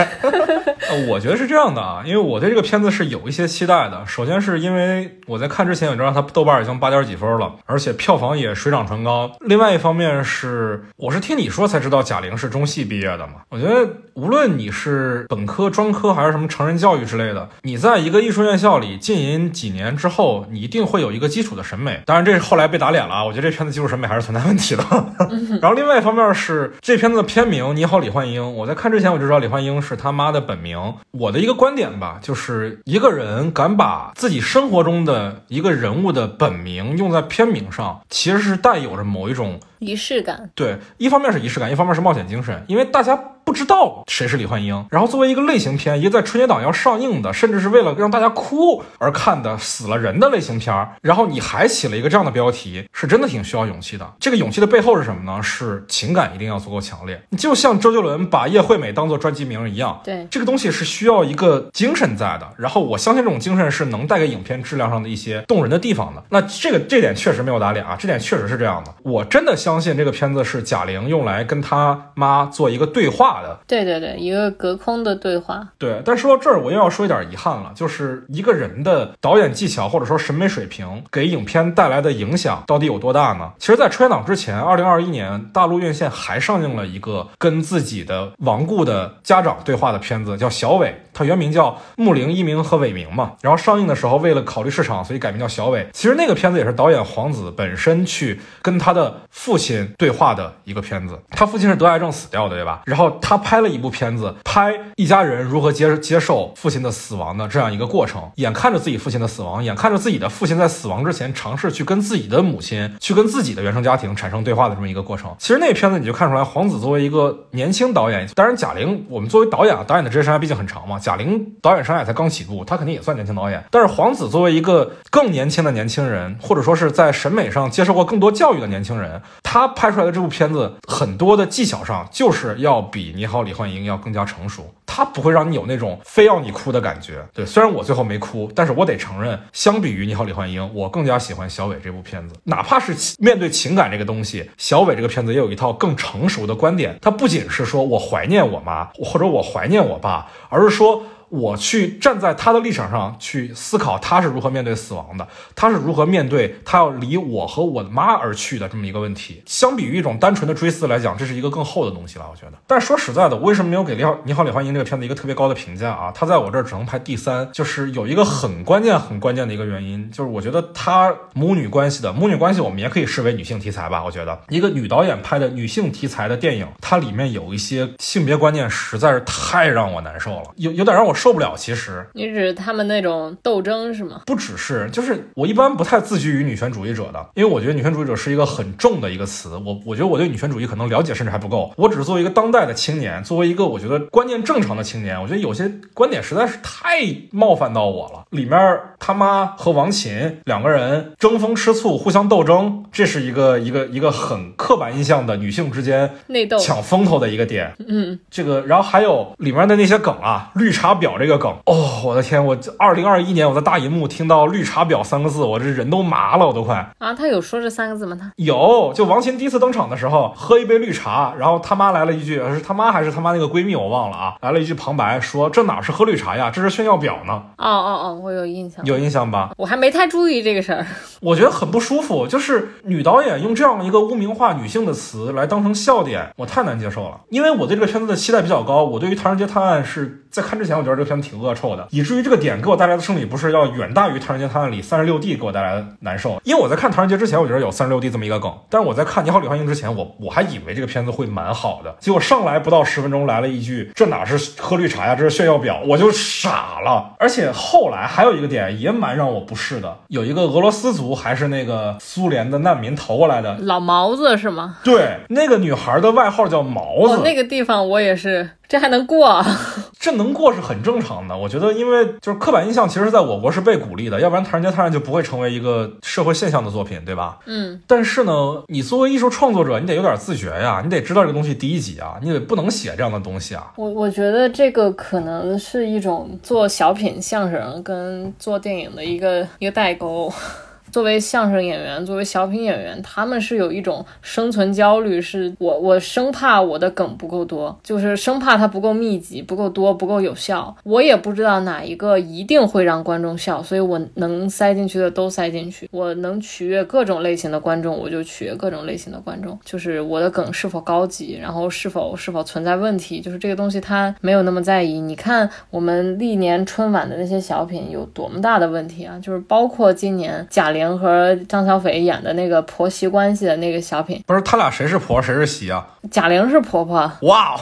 我觉得是这样的啊，因为我对这个片子是有一些期待的。首先是因为我在看之前我知道它豆瓣已经八点几分了，而且票房也水涨船高。另外一方面是，我是听你说才知道贾玲是中戏毕业的嘛，我觉得。无论你是本科、专科还是什么成人教育之类的，你在一个艺术院校里浸淫几年之后，你一定会有一个基础的审美。当然，这是后来被打脸了啊。我觉得这片子基础审美还是存在问题的。[laughs] 然后，另外一方面是这片子的片名《你好，李焕英》。我在看之前我就知道李焕英是他妈的本名。我的一个观点吧，就是一个人敢把自己生活中的一个人物的本名用在片名上，其实是带有着某一种。仪式感，对，一方面是仪式感，一方面是冒险精神，因为大家不知道谁是李焕英。然后作为一个类型片，一个在春节档要上映的，甚至是为了让大家哭而看的死了人的类型片，然后你还起了一个这样的标题，是真的挺需要勇气的。这个勇气的背后是什么呢？是情感一定要足够强烈。就像周杰伦把叶惠美当做专辑名一样，对，这个东西是需要一个精神在的。然后我相信这种精神是能带给影片质量上的一些动人的地方的。那这个这点确实没有打脸啊，这点确实是这样的。我真的相。相信这个片子是贾玲用来跟她妈做一个对话的，对对对，一个隔空的对话。对，但说到这儿，我又要说一点遗憾了，就是一个人的导演技巧或者说审美水平给影片带来的影响到底有多大呢？其实，在春节档之前，二零二一年大陆院线还上映了一个跟自己的亡故的家长对话的片子，叫《小伟》，它原名叫《木灵一鸣和伟明》嘛。然后上映的时候，为了考虑市场，所以改名叫《小伟》。其实那个片子也是导演黄子本身去跟他的父。父亲对话的一个片子，他父亲是得癌症死掉的，对吧？然后他拍了一部片子，拍一家人如何接接受父亲的死亡的这样一个过程，眼看着自己父亲的死亡，眼看着自己的父亲在死亡之前尝试去跟自己的母亲，去跟自己的原生家庭产生对话的这么一个过程。其实那片子你就看出来，黄子作为一个年轻导演，当然贾玲，我们作为导演啊，导演的职业生涯毕竟很长嘛，贾玲导演生涯才刚起步，他肯定也算年轻导演。但是黄子作为一个更年轻的年轻人，或者说是在审美上接受过更多教育的年轻人。他拍出来的这部片子，很多的技巧上就是要比《你好，李焕英》要更加成熟。他不会让你有那种非要你哭的感觉。对，虽然我最后没哭，但是我得承认，相比于《你好，李焕英》，我更加喜欢小伟这部片子。哪怕是面对情感这个东西，小伟这个片子也有一套更成熟的观点。他不仅是说我怀念我妈，或者我怀念我爸，而是说。我去站在他的立场上去思考，他是如何面对死亡的，他是如何面对他要离我和我的妈而去的这么一个问题。相比于一种单纯的追思来讲，这是一个更厚的东西了，我觉得。但是说实在的，我为什么没有给《你好，你好，李焕英》这个片子一个特别高的评价啊？他在我这儿只能排第三，就是有一个很关键、很关键的一个原因，就是我觉得他母女关系的母女关系，我们也可以视为女性题材吧。我觉得一个女导演拍的女性题材的电影，它里面有一些性别观念实在是太让我难受了，有有点让我。受不了，其实你指他们那种斗争是吗？不只是，就是我一般不太自居于女权主义者的，因为我觉得女权主义者是一个很重的一个词。我我觉得我对女权主义可能了解甚至还不够。我只是作为一个当代的青年，作为一个我觉得观念正常的青年，我觉得有些观点实在是太冒犯到我了。里面他妈和王琴两个人争风吃醋，互相斗争，这是一个一个一个很刻板印象的女性之间内斗抢风头的一个点。嗯，这个然后还有里面的那些梗啊，绿茶婊。婊这个梗，哦，我的天，我二零二一年我在大荧幕听到绿茶婊三个字，我这人都麻了，我都快。啊，他有说这三个字吗？他有，就王琴第一次登场的时候，喝一杯绿茶，然后他妈来了一句，是他妈还是他妈那个闺蜜，我忘了啊，来了一句旁白，说这哪是喝绿茶呀，这是炫耀婊呢。哦哦哦，我有印象，有印象吧？我还没太注意这个事儿。[laughs] 我觉得很不舒服，就是女导演用这样一个污名化女性的词来当成笑点，我太难接受了。因为我对这个片子的期待比较高，我对于《唐人街探案》是在看之前，我觉得这个片子挺恶臭的，以至于这个点给我带来的生理不适要远大于《唐人街探案》里三十六 D 给我带来的难受。因为我在看《唐人街》之前，我觉得有三十六 D 这么一个梗，但是我在看《你好，李焕英》之前，我我还以为这个片子会蛮好的，结果上来不到十分钟来了一句：“这哪是喝绿茶呀，这是炫耀表！”我就傻了。而且后来还有一个点也蛮让我不适的，有一个俄罗斯族还是那个苏联的难民逃过来的老毛子是吗？对，那个女孩的外号叫毛子。哦，那个地方我也是。这还能过？[laughs] 这能过是很正常的。我觉得，因为就是刻板印象，其实在我国是被鼓励的，要不然《唐人街探案》就不会成为一个社会现象的作品，对吧？嗯。但是呢，你作为艺术创作者，你得有点自觉呀，你得知道这个东西低级啊，你得不能写这样的东西啊。我我觉得这个可能是一种做小品、相声跟做电影的一个一个代沟。作为相声演员，作为小品演员，他们是有一种生存焦虑，是我我生怕我的梗不够多，就是生怕它不够密集、不够多、不够有效。我也不知道哪一个一定会让观众笑，所以我能塞进去的都塞进去，我能取悦各种类型的观众，我就取悦各种类型的观众。就是我的梗是否高级，然后是否是否存在问题，就是这个东西他没有那么在意。你看我们历年春晚的那些小品有多么大的问题啊，就是包括今年贾玲。玲和张小斐演的那个婆媳关系的那个小品，不是他俩谁是婆谁是媳啊？贾玲是婆婆，哇，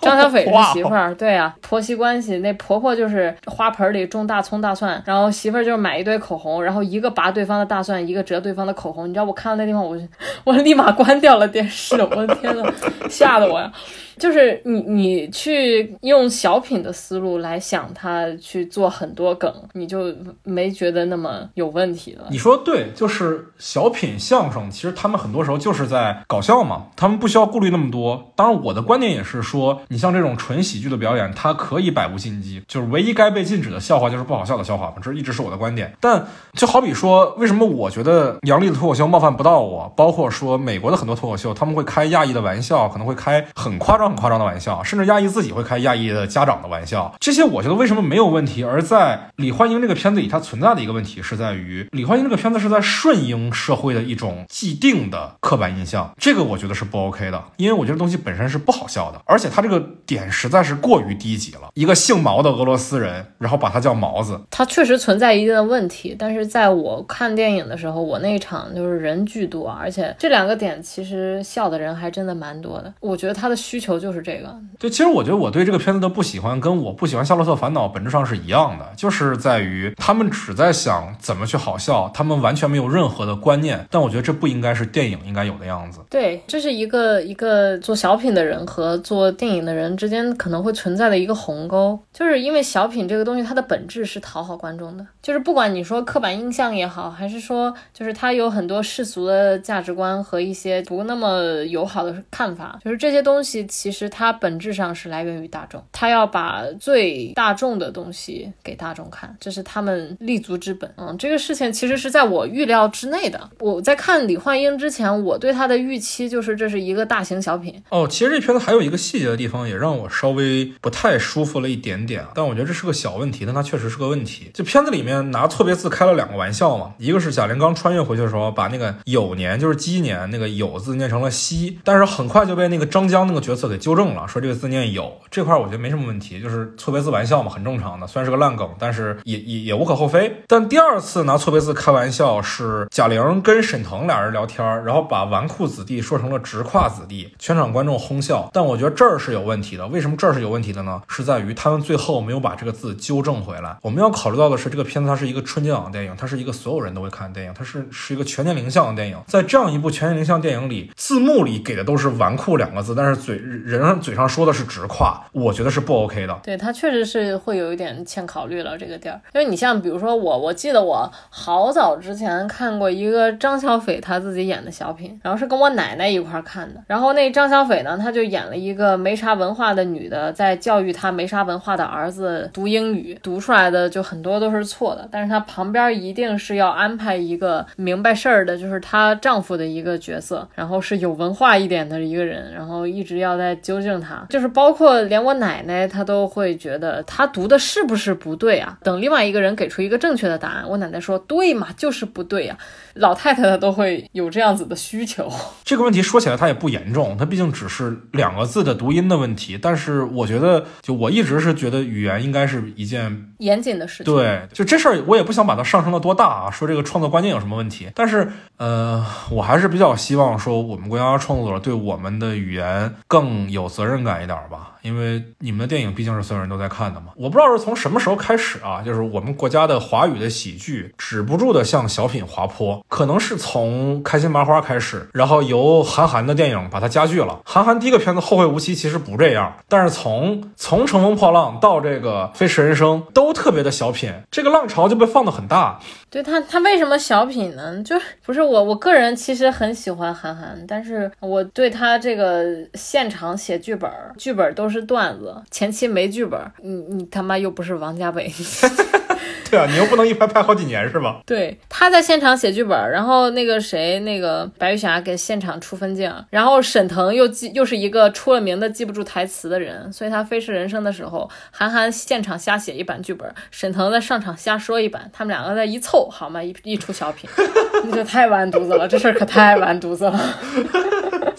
张小斐是媳妇儿，对啊，[laughs] 婆媳关系，那婆婆就是花盆里种大葱大蒜，然后媳妇儿就是买一堆口红，然后一个拔对方的大蒜，一个折对方的口红，你知道我看到那地方，我我立马关掉了电视，我的天呐，吓得我呀！就是你，你去用小品的思路来想他去做很多梗，你就没觉得那么有问题了。你说对，就是小品相声，其实他们很多时候就是在搞笑嘛，他们不需要顾虑那么多。当然，我的观点也是说，你像这种纯喜剧的表演，它可以百无禁忌，就是唯一该被禁止的笑话就是不好笑的笑话嘛，这一直是我的观点。但就好比说，为什么我觉得杨笠的脱口秀冒犯不到我？包括说美国的很多脱口秀，他们会开亚裔的玩笑，可能会开很夸张。很夸张的玩笑，甚至亚裔自己会开亚裔的家长的玩笑，这些我觉得为什么没有问题？而在李焕英这个片子里，它存在的一个问题是在于李焕英这个片子是在顺应社会的一种既定的刻板印象，这个我觉得是不 OK 的，因为我觉得东西本身是不好笑的，而且它这个点实在是过于低级了。一个姓毛的俄罗斯人，然后把他叫毛子，他确实存在一定的问题。但是在我看电影的时候，我那一场就是人巨多，而且这两个点其实笑的人还真的蛮多的。我觉得他的需求。就是这个，就，其实我觉得我对这个片子的不喜欢，跟我不喜欢《夏洛特烦恼》本质上是一样的，就是在于他们只在想怎么去好笑，他们完全没有任何的观念。但我觉得这不应该是电影应该有的样子。对，这是一个一个做小品的人和做电影的人之间可能会存在的一个鸿沟，就是因为小品这个东西，它的本质是讨好观众的，就是不管你说刻板印象也好，还是说就是它有很多世俗的价值观和一些不那么友好的看法，就是这些东西其。实它本质上是来源于大众，他要把最大众的东西给大众看，这是他们立足之本。嗯，这个事情其实是在我预料之内的。我在看李焕英之前，我对他的预期就是这是一个大型小品。哦，其实这片子还有一个细节的地方，也让我稍微不太舒服了一点点。但我觉得这是个小问题，但它确实是个问题。就片子里面拿错别字开了两个玩笑嘛，一个是贾玲刚穿越回去的时候，把那个酉年就是鸡年那个酉字念成了西，但是很快就被那个张江那个角色给。纠正了，说这个字念有这块，我觉得没什么问题，就是错别字玩笑嘛，很正常的，虽然是个烂梗，但是也也也无可厚非。但第二次拿错别字开玩笑是贾玲跟沈腾俩人聊天，然后把纨绔子弟说成了直胯子弟，全场观众哄笑。但我觉得这儿是有问题的，为什么这儿是有问题的呢？是在于他们最后没有把这个字纠正回来。我们要考虑到的是，这个片子它是一个春节档电影，它是一个所有人都会看的电影，它是是一个全年龄向的电影。在这样一部全年龄向电影里，字幕里给的都是纨绔两个字，但是嘴。人嘴上说的是直夸，我觉得是不 OK 的。对他确实是会有一点欠考虑了这个地儿，因为你像比如说我，我记得我好早之前看过一个张小斐他自己演的小品，然后是跟我奶奶一块看的。然后那张小斐呢，他就演了一个没啥啥文化的女的在教育她没啥文化的儿子读英语，读出来的就很多都是错的。但是她旁边一定是要安排一个明白事儿的，就是她丈夫的一个角色，然后是有文化一点的一个人，然后一直要在纠正她，就是包括连我奶奶她都会觉得她读的是不是不对啊？等另外一个人给出一个正确的答案，我奶奶说对嘛，就是不对呀。老太太都会有这样子的需求。[laughs] 这个问题说起来它也不严重，它毕竟只是两个字的读音的问题。但是我觉得，就我一直是觉得语言应该是一件严谨的事情。对，就这事儿我也不想把它上升到多大啊，说这个创作观念有什么问题。但是呃，我还是比较希望说我们国家创作者对我们的语言更有责任感一点吧。因为你们的电影毕竟是所有人都在看的嘛。我不知道是从什么时候开始啊，就是我们国家的华语的喜剧止不住的向小品滑坡。可能是从开心麻花开始，然后由韩寒的电影把它加剧了。韩寒第一个片子《后会无期》其实不这样，但是从从乘风破浪到这个飞驰人生都特别的小品，这个浪潮就被放得很大。对他，他为什么小品呢？就不是我，我个人其实很喜欢韩寒，但是我对他这个现场写剧本，剧本都是段子，前期没剧本，你你他妈又不是王家卫。[laughs] 对啊，你又不能一拍拍好几年是吧？[laughs] 对，他在现场写剧本，然后那个谁，那个白玉霞给现场出分镜，然后沈腾又记又是一个出了名的记不住台词的人，所以他《飞驰人生》的时候，韩寒现场瞎写一版剧本，沈腾在上场瞎说一版，他们两个在一凑，好吗？一一出小品，[laughs] 那就太完犊子了，这事儿可太完犊子了。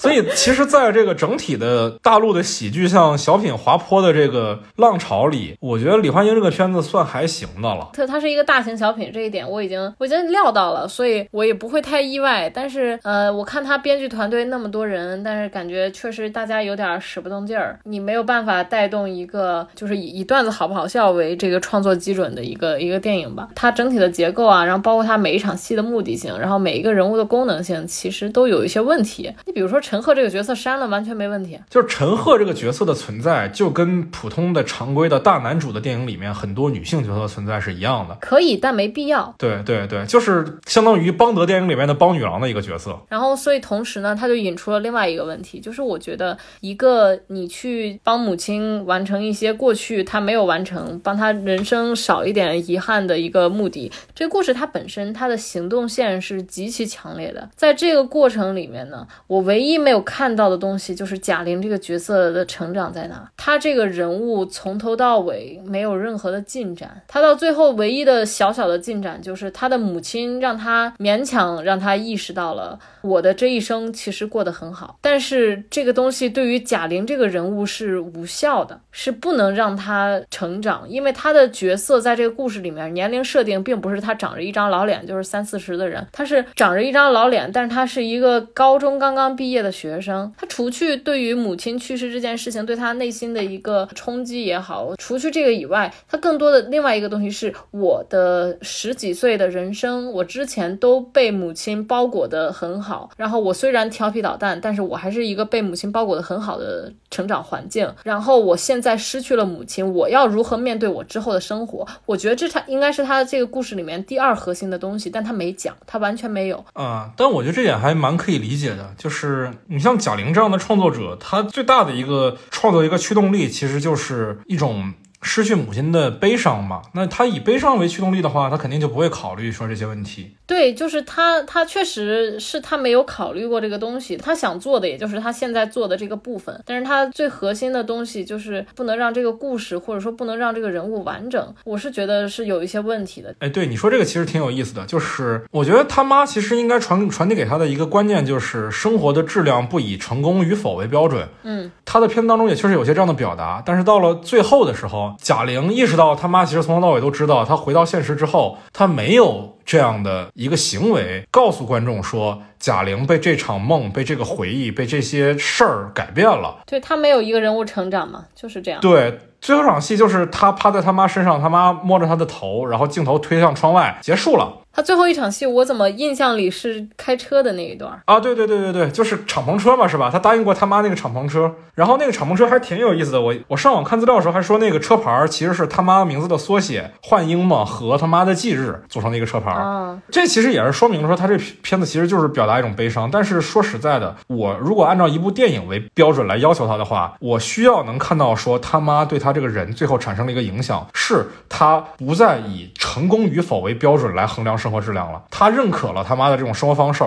所以，其实，在这个整体的大陆的喜剧像小品滑坡的这个浪潮里，我觉得《李焕英》这个片子算还行的了。它它是一个大型小品，这一点我已经我已经料到了，所以我也不会太意外。但是，呃，我看他编剧团队那么多人，但是感觉确实大家有点使不动劲儿。你没有办法带动一个就是以以段子好不好笑为这个创作基准的一个一个电影吧？它整体的结构啊，然后包括它每一场戏的目的性，然后每一个人物的功能性，其实都有一些问题。你比如说。陈赫这个角色删了完全没问题，就是陈赫这个角色的存在，就跟普通的常规的大男主的电影里面很多女性角色存在是一样的，可以但没必要。对对对，就是相当于邦德电影里面的邦女郎的一个角色。然后，所以同时呢，他就引出了另外一个问题，就是我觉得一个你去帮母亲完成一些过去她没有完成，帮她人生少一点遗憾的一个目的，这个故事它本身它的行动线是极其强烈的，在这个过程里面呢，我唯一。没有看到的东西就是贾玲这个角色的成长在哪？她这个人物从头到尾没有任何的进展，她到最后唯一的小小的进展就是她的母亲让她勉强让她意识到了我的这一生其实过得很好，但是这个东西对于贾玲这个人物是无效的，是不能让她成长，因为她的角色在这个故事里面年龄设定并不是她长着一张老脸就是三四十的人，她是长着一张老脸，但是她是一个高中刚刚毕业的。学生，他除去对于母亲去世这件事情对他内心的一个冲击也好，除去这个以外，他更多的另外一个东西是我的十几岁的人生，我之前都被母亲包裹的很好，然后我虽然调皮捣蛋，但是我还是一个被母亲包裹的很好的成长环境。然后我现在失去了母亲，我要如何面对我之后的生活？我觉得这他应该是他的这个故事里面第二核心的东西，但他没讲，他完全没有啊。但我觉得这点还蛮可以理解的，就是。你像贾玲这样的创作者，他最大的一个创作一个驱动力，其实就是一种。失去母亲的悲伤嘛？那他以悲伤为驱动力的话，他肯定就不会考虑说这些问题。对，就是他，他确实是他没有考虑过这个东西。他想做的也就是他现在做的这个部分，但是他最核心的东西就是不能让这个故事，或者说不能让这个人物完整。我是觉得是有一些问题的。哎，对你说这个其实挺有意思的，就是我觉得他妈其实应该传传递给他的一个观念就是生活的质量不以成功与否为标准。嗯，他的片子当中也确实有些这样的表达，但是到了最后的时候。贾玲意识到他妈其实从头到尾都知道，她回到现实之后，她没有这样的一个行为，告诉观众说贾玲被这场梦、被这个回忆、被这些事儿改变了。对她没有一个人物成长嘛，就是这样。对。最后场戏就是他趴在他妈身上，他妈摸着他的头，然后镜头推向窗外，结束了。他最后一场戏，我怎么印象里是开车的那一段？啊，对对对对对，就是敞篷车嘛，是吧？他答应过他妈那个敞篷车，然后那个敞篷车还挺有意思的。我我上网看资料的时候还说，那个车牌其实是他妈名字的缩写，幻英嘛和他妈的忌日组成的一个车牌。啊，这其实也是说明了说他这片子其实就是表达一种悲伤。但是说实在的，我如果按照一部电影为标准来要求他的话，我需要能看到说他妈对他这个人最后产生了一个影响，是他不再以成功与否为标准来衡量生活质量了。他认可了他妈的这种生活方式，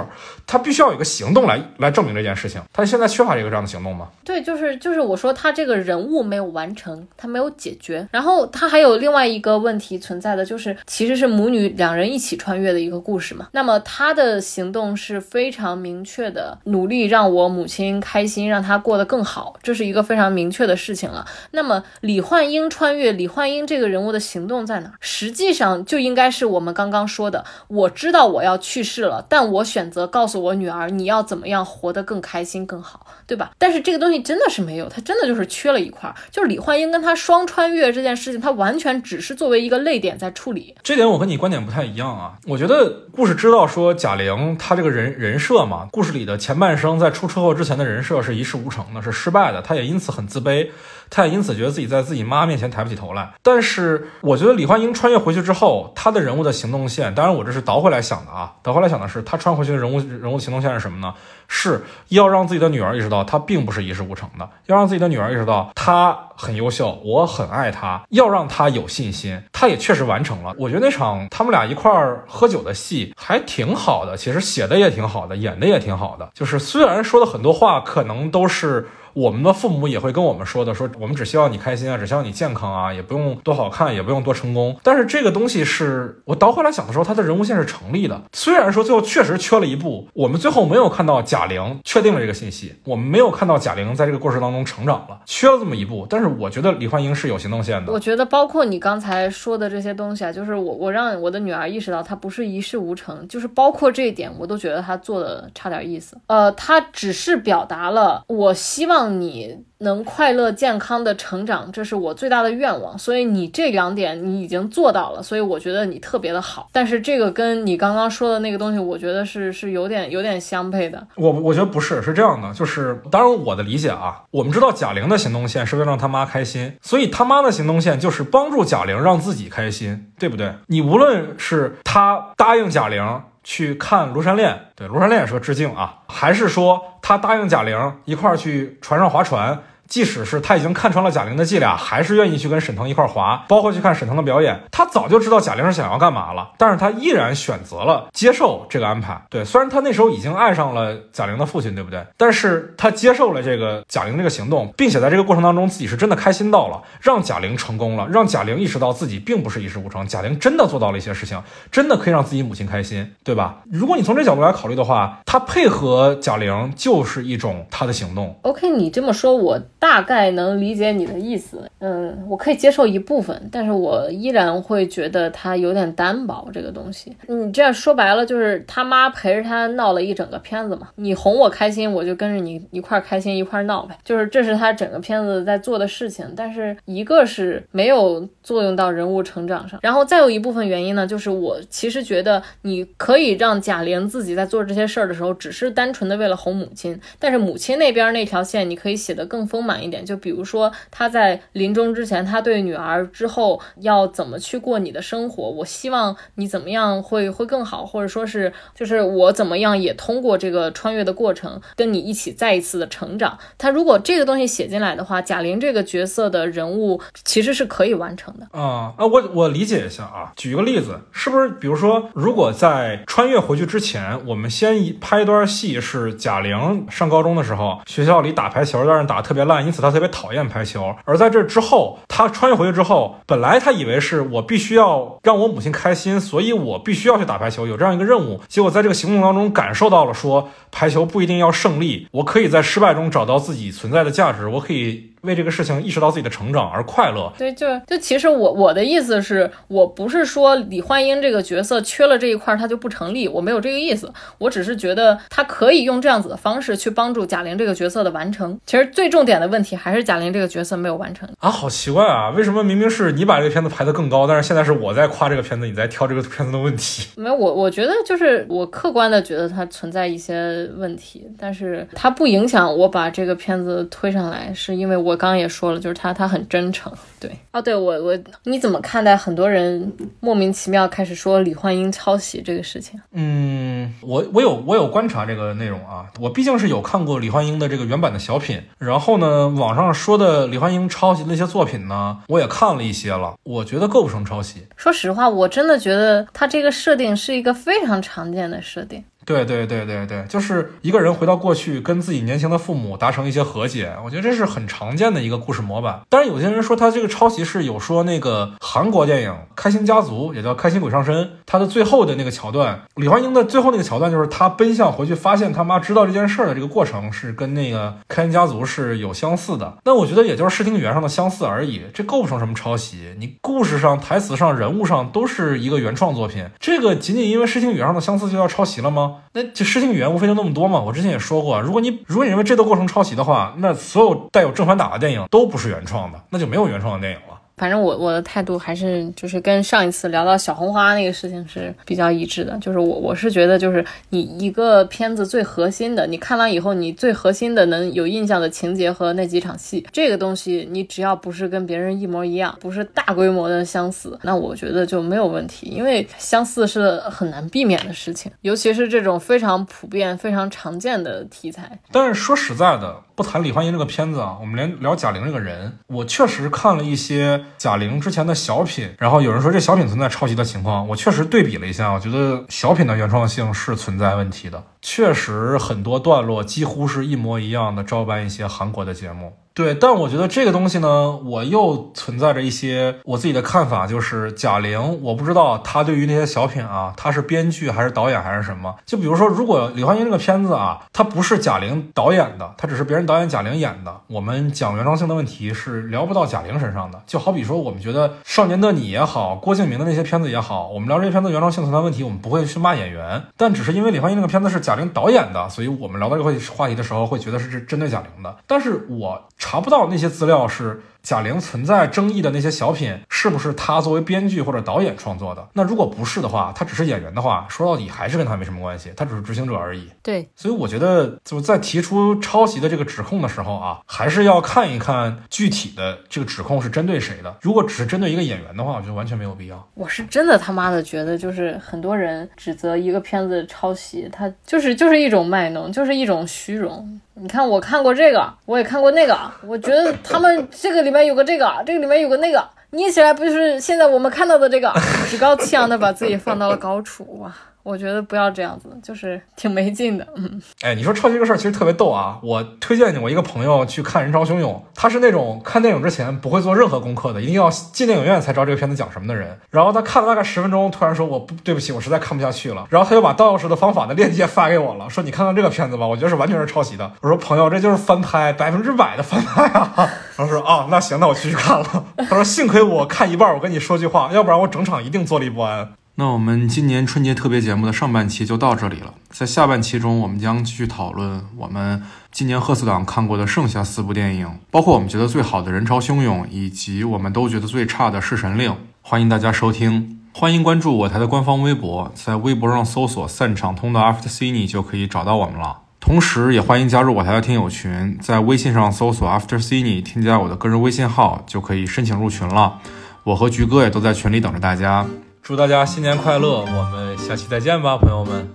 他必须要有一个行动来来证明这件事情。他现在缺乏一个这样的行动吗？对，就是就是我说他这个人物没有完成，他没有解决。然后他还有另外一个问题存在的，就是其实是母女两人一起穿越的一个故事嘛。那么他的行动是非常明确的，努力让我母亲开心，让她过得更好，这是一个非常明确的事情了。那么李焕英穿越，李焕英这个人物的行动在哪？实际上就应该是我们刚刚说的，我知道。我要去世了，但我选择告诉我女儿，你要怎么样活得更开心、更好，对吧？但是这个东西真的是没有，它真的就是缺了一块，就是李焕英跟他双穿越这件事情，它完全只是作为一个泪点在处理。这点我跟你观点不太一样啊，我觉得故事知道说贾玲她这个人人设嘛，故事里的前半生在出车祸之前的人设是一事无成的，是失败的，她也因此很自卑。他也因此觉得自己在自己妈面前抬不起头来。但是我觉得李焕英穿越回去之后，他的人物的行动线，当然我这是倒回来想的啊，倒回来想的是他穿回去的人物人物行动线是什么呢？是要让自己的女儿意识到她并不是一事无成的，要让自己的女儿意识到她很优秀，我很爱她，要让她有信心。她也确实完成了。我觉得那场他们俩一块儿喝酒的戏还挺好的，其实写的也挺好的，演的也挺好的。就是虽然说的很多话可能都是。我们的父母也会跟我们说的，说我们只希望你开心啊，只希望你健康啊，也不用多好看，也不用多成功。但是这个东西是我倒回来想的时候，他的人物线是成立的。虽然说最后确实缺了一步，我们最后没有看到贾玲确定了这个信息，我们没有看到贾玲在这个过程当中成长了，缺了这么一步。但是我觉得李焕英是有行动线的。我觉得包括你刚才说的这些东西啊，就是我我让我的女儿意识到她不是一事无成，就是包括这一点，我都觉得她做的差点意思。呃，她只是表达了我希望让你。能快乐健康的成长，这是我最大的愿望。所以你这两点你已经做到了，所以我觉得你特别的好。但是这个跟你刚刚说的那个东西，我觉得是是有点有点相配的。我我觉得不是，是这样的，就是当然我的理解啊，我们知道贾玲的行动线是为了让他妈开心，所以他妈的行动线就是帮助贾玲让自己开心，对不对？你无论是他答应贾玲去看《庐山恋》，对《庐山恋》也是个致敬啊，还是说他答应贾玲一块儿去船上划船。即使是他已经看穿了贾玲的伎俩，还是愿意去跟沈腾一块滑，包括去看沈腾的表演。他早就知道贾玲是想要干嘛了，但是他依然选择了接受这个安排。对，虽然他那时候已经爱上了贾玲的父亲，对不对？但是他接受了这个贾玲这个行动，并且在这个过程当中，自己是真的开心到了，让贾玲成功了，让贾玲意识到自己并不是一事无成。贾玲真的做到了一些事情，真的可以让自己母亲开心，对吧？如果你从这角度来考虑的话，他配合贾玲就是一种他的行动。OK，你这么说，我。大概能理解你的意思，嗯，我可以接受一部分，但是我依然会觉得他有点单薄这个东西。你这样说白了就是他妈陪着他闹了一整个片子嘛，你哄我开心，我就跟着你一块开心一块闹呗，就是这是他整个片子在做的事情。但是一个是没有作用到人物成长上，然后再有一部分原因呢，就是我其实觉得你可以让贾玲自己在做这些事儿的时候，只是单纯的为了哄母亲，但是母亲那边那条线你可以写得更丰满。一点，就比如说他在临终之前，他对女儿之后要怎么去过你的生活，我希望你怎么样会会更好，或者说是就是我怎么样也通过这个穿越的过程跟你一起再一次的成长。他如果这个东西写进来的话，贾玲这个角色的人物其实是可以完成的啊啊，我我理解一下啊，举一个例子，是不是比如说如果在穿越回去之前，我们先一拍一段戏，是贾玲上高中的时候，学校里打排球，但是打特别烂。因此他特别讨厌排球，而在这之后，他穿越回去之后，本来他以为是我必须要让我母亲开心，所以我必须要去打排球，有这样一个任务。结果在这个行动当中感受到了，说排球不一定要胜利，我可以在失败中找到自己存在的价值，我可以。为这个事情意识到自己的成长而快乐。对，就就其实我我的意思是我不是说李焕英这个角色缺了这一块他就不成立，我没有这个意思，我只是觉得他可以用这样子的方式去帮助贾玲这个角色的完成。其实最重点的问题还是贾玲这个角色没有完成啊，好奇怪啊，为什么明明是你把这个片子排得更高，但是现在是我在夸这个片子，你在挑这个片子的问题？[laughs] 没有，我我觉得就是我客观的觉得它存在一些问题，但是它不影响我把这个片子推上来，是因为我刚刚也说了，就是他他很真诚。对，哦，对我我你怎么看待很多人莫名其妙开始说李焕英抄袭这个事情？嗯，我我有我有观察这个内容啊，我毕竟是有看过李焕英的这个原版的小品，然后呢，网上说的李焕英抄袭的那些作品呢，我也看了一些了，我觉得构不成抄袭。说实话，我真的觉得他这个设定是一个非常常见的设定。对对对对对，就是一个人回到过去，跟自己年轻的父母达成一些和解，我觉得这是很常见的一个故事模板。但是有些人说他这个抄袭是有说那个韩国电影《开心家族》也叫《开心鬼上身》，他的最后的那个桥段，李焕英的最后那个桥段就是他奔向回去，发现他妈知道这件事儿的这个过程是跟那个《开心家族》是有相似的。那我觉得也就是视听语言上的相似而已，这构不成什么抄袭。你故事上、台词上、人物上都是一个原创作品，这个仅仅因为视听语言上的相似就要抄袭了吗？那这视听语言无非就那么多嘛。我之前也说过，如果你如果你认为这个过程抄袭的话，那所有带有正反打的电影都不是原创的，那就没有原创的电影了。反正我我的态度还是就是跟上一次聊到小红花那个事情是比较一致的，就是我我是觉得就是你一个片子最核心的，你看完以后你最核心的能有印象的情节和那几场戏，这个东西你只要不是跟别人一模一样，不是大规模的相似，那我觉得就没有问题，因为相似是很难避免的事情，尤其是这种非常普遍、非常常见的题材。但是说实在的，不谈李焕英这个片子啊，我们连聊贾玲这个人，我确实看了一些。贾玲之前的小品，然后有人说这小品存在抄袭的情况，我确实对比了一下，我觉得小品的原创性是存在问题的，确实很多段落几乎是一模一样的照搬一些韩国的节目。对，但我觉得这个东西呢，我又存在着一些我自己的看法，就是贾玲，我不知道她对于那些小品啊，她是编剧还是导演还是什么？就比如说，如果李焕英这个片子啊，它不是贾玲导演的，它只是别人导演贾玲演的，我们讲原创性的问题是聊不到贾玲身上的。就好比说，我们觉得《少年的你》也好，郭敬明的那些片子也好，我们聊这些片子原创性存在问题，我们不会去骂演员，但只是因为李焕英那个片子是贾玲导演的，所以我们聊到这个话题的时候，会觉得是针对贾玲的。但是我。查不到那些资料是。贾玲存在争议的那些小品，是不是她作为编剧或者导演创作的？那如果不是的话，她只是演员的话，说到底还是跟她没什么关系，她只是执行者而已。对，所以我觉得就在提出抄袭的这个指控的时候啊，还是要看一看具体的这个指控是针对谁的。如果只是针对一个演员的话，我觉得完全没有必要。我是真的他妈的觉得，就是很多人指责一个片子抄袭，他就是就是一种卖弄，就是一种虚荣。你看，我看过这个，我也看过那个，我觉得他们这个里面有个这个，这个里面有个那个，捏起来不就是现在我们看到的这个？[laughs] 趾高气扬的把自己放到了高处，哇！我觉得不要这样子，就是挺没劲的。嗯，哎，你说抄袭这个事儿其实特别逗啊！我推荐你，我一个朋友去看《人潮汹涌》，他是那种看电影之前不会做任何功课的，一定要进电影院才知道这个片子讲什么的人。然后他看了大概十分钟，突然说：“我不对不起，我实在看不下去了。”然后他又把《盗钥匙的方法》的链接发给我了，说：“你看看这个片子吧，我觉得是完全是抄袭的。”我说：“朋友，这就是翻拍，百分之百的翻拍啊！” [laughs] 然后说：“啊，那行，那我继续看了。”他说：“幸亏我看一半，我跟你说句话，要不然我整场一定坐立不安。”那我们今年春节特别节目的上半期就到这里了，在下半期中，我们将继续讨论我们今年贺岁档看过的剩下四部电影，包括我们觉得最好的《人潮汹涌》，以及我们都觉得最差的《侍神令》。欢迎大家收听，欢迎关注我台的官方微博，在微博上搜索“散场通道 After Cine” 就可以找到我们了。同时，也欢迎加入我台的听友群，在微信上搜索 “After Cine”，添加我的个人微信号就可以申请入群了。我和菊哥也都在群里等着大家。祝大家新年快乐！我们下期再见吧，朋友们，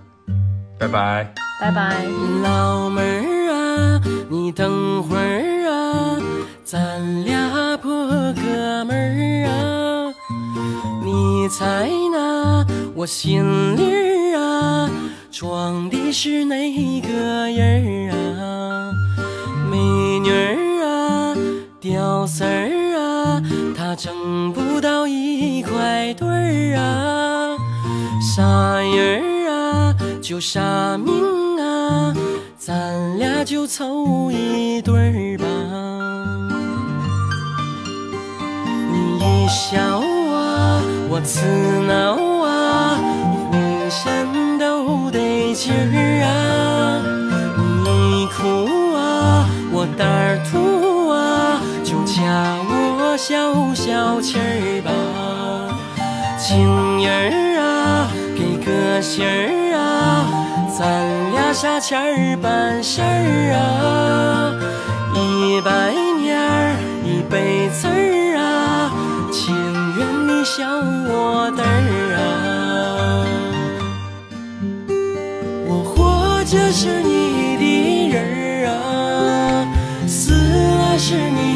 拜拜，拜拜。老妹儿啊，你等会儿啊，咱俩破哥们儿啊，你猜那我心里儿啊装的是哪个人儿啊？美女儿啊，屌丝儿挣不到一块堆儿啊啥人儿啊就啥命啊咱俩就凑一对儿吧。你一笑啊我刺挠啊浑身都得劲儿啊。你一哭啊我胆儿突消消气儿吧。情人儿啊，给个信儿啊，咱俩下钱儿办事儿啊。一百年儿一辈子儿啊，情愿你笑我的儿啊。我活着是你的人儿啊，死了是你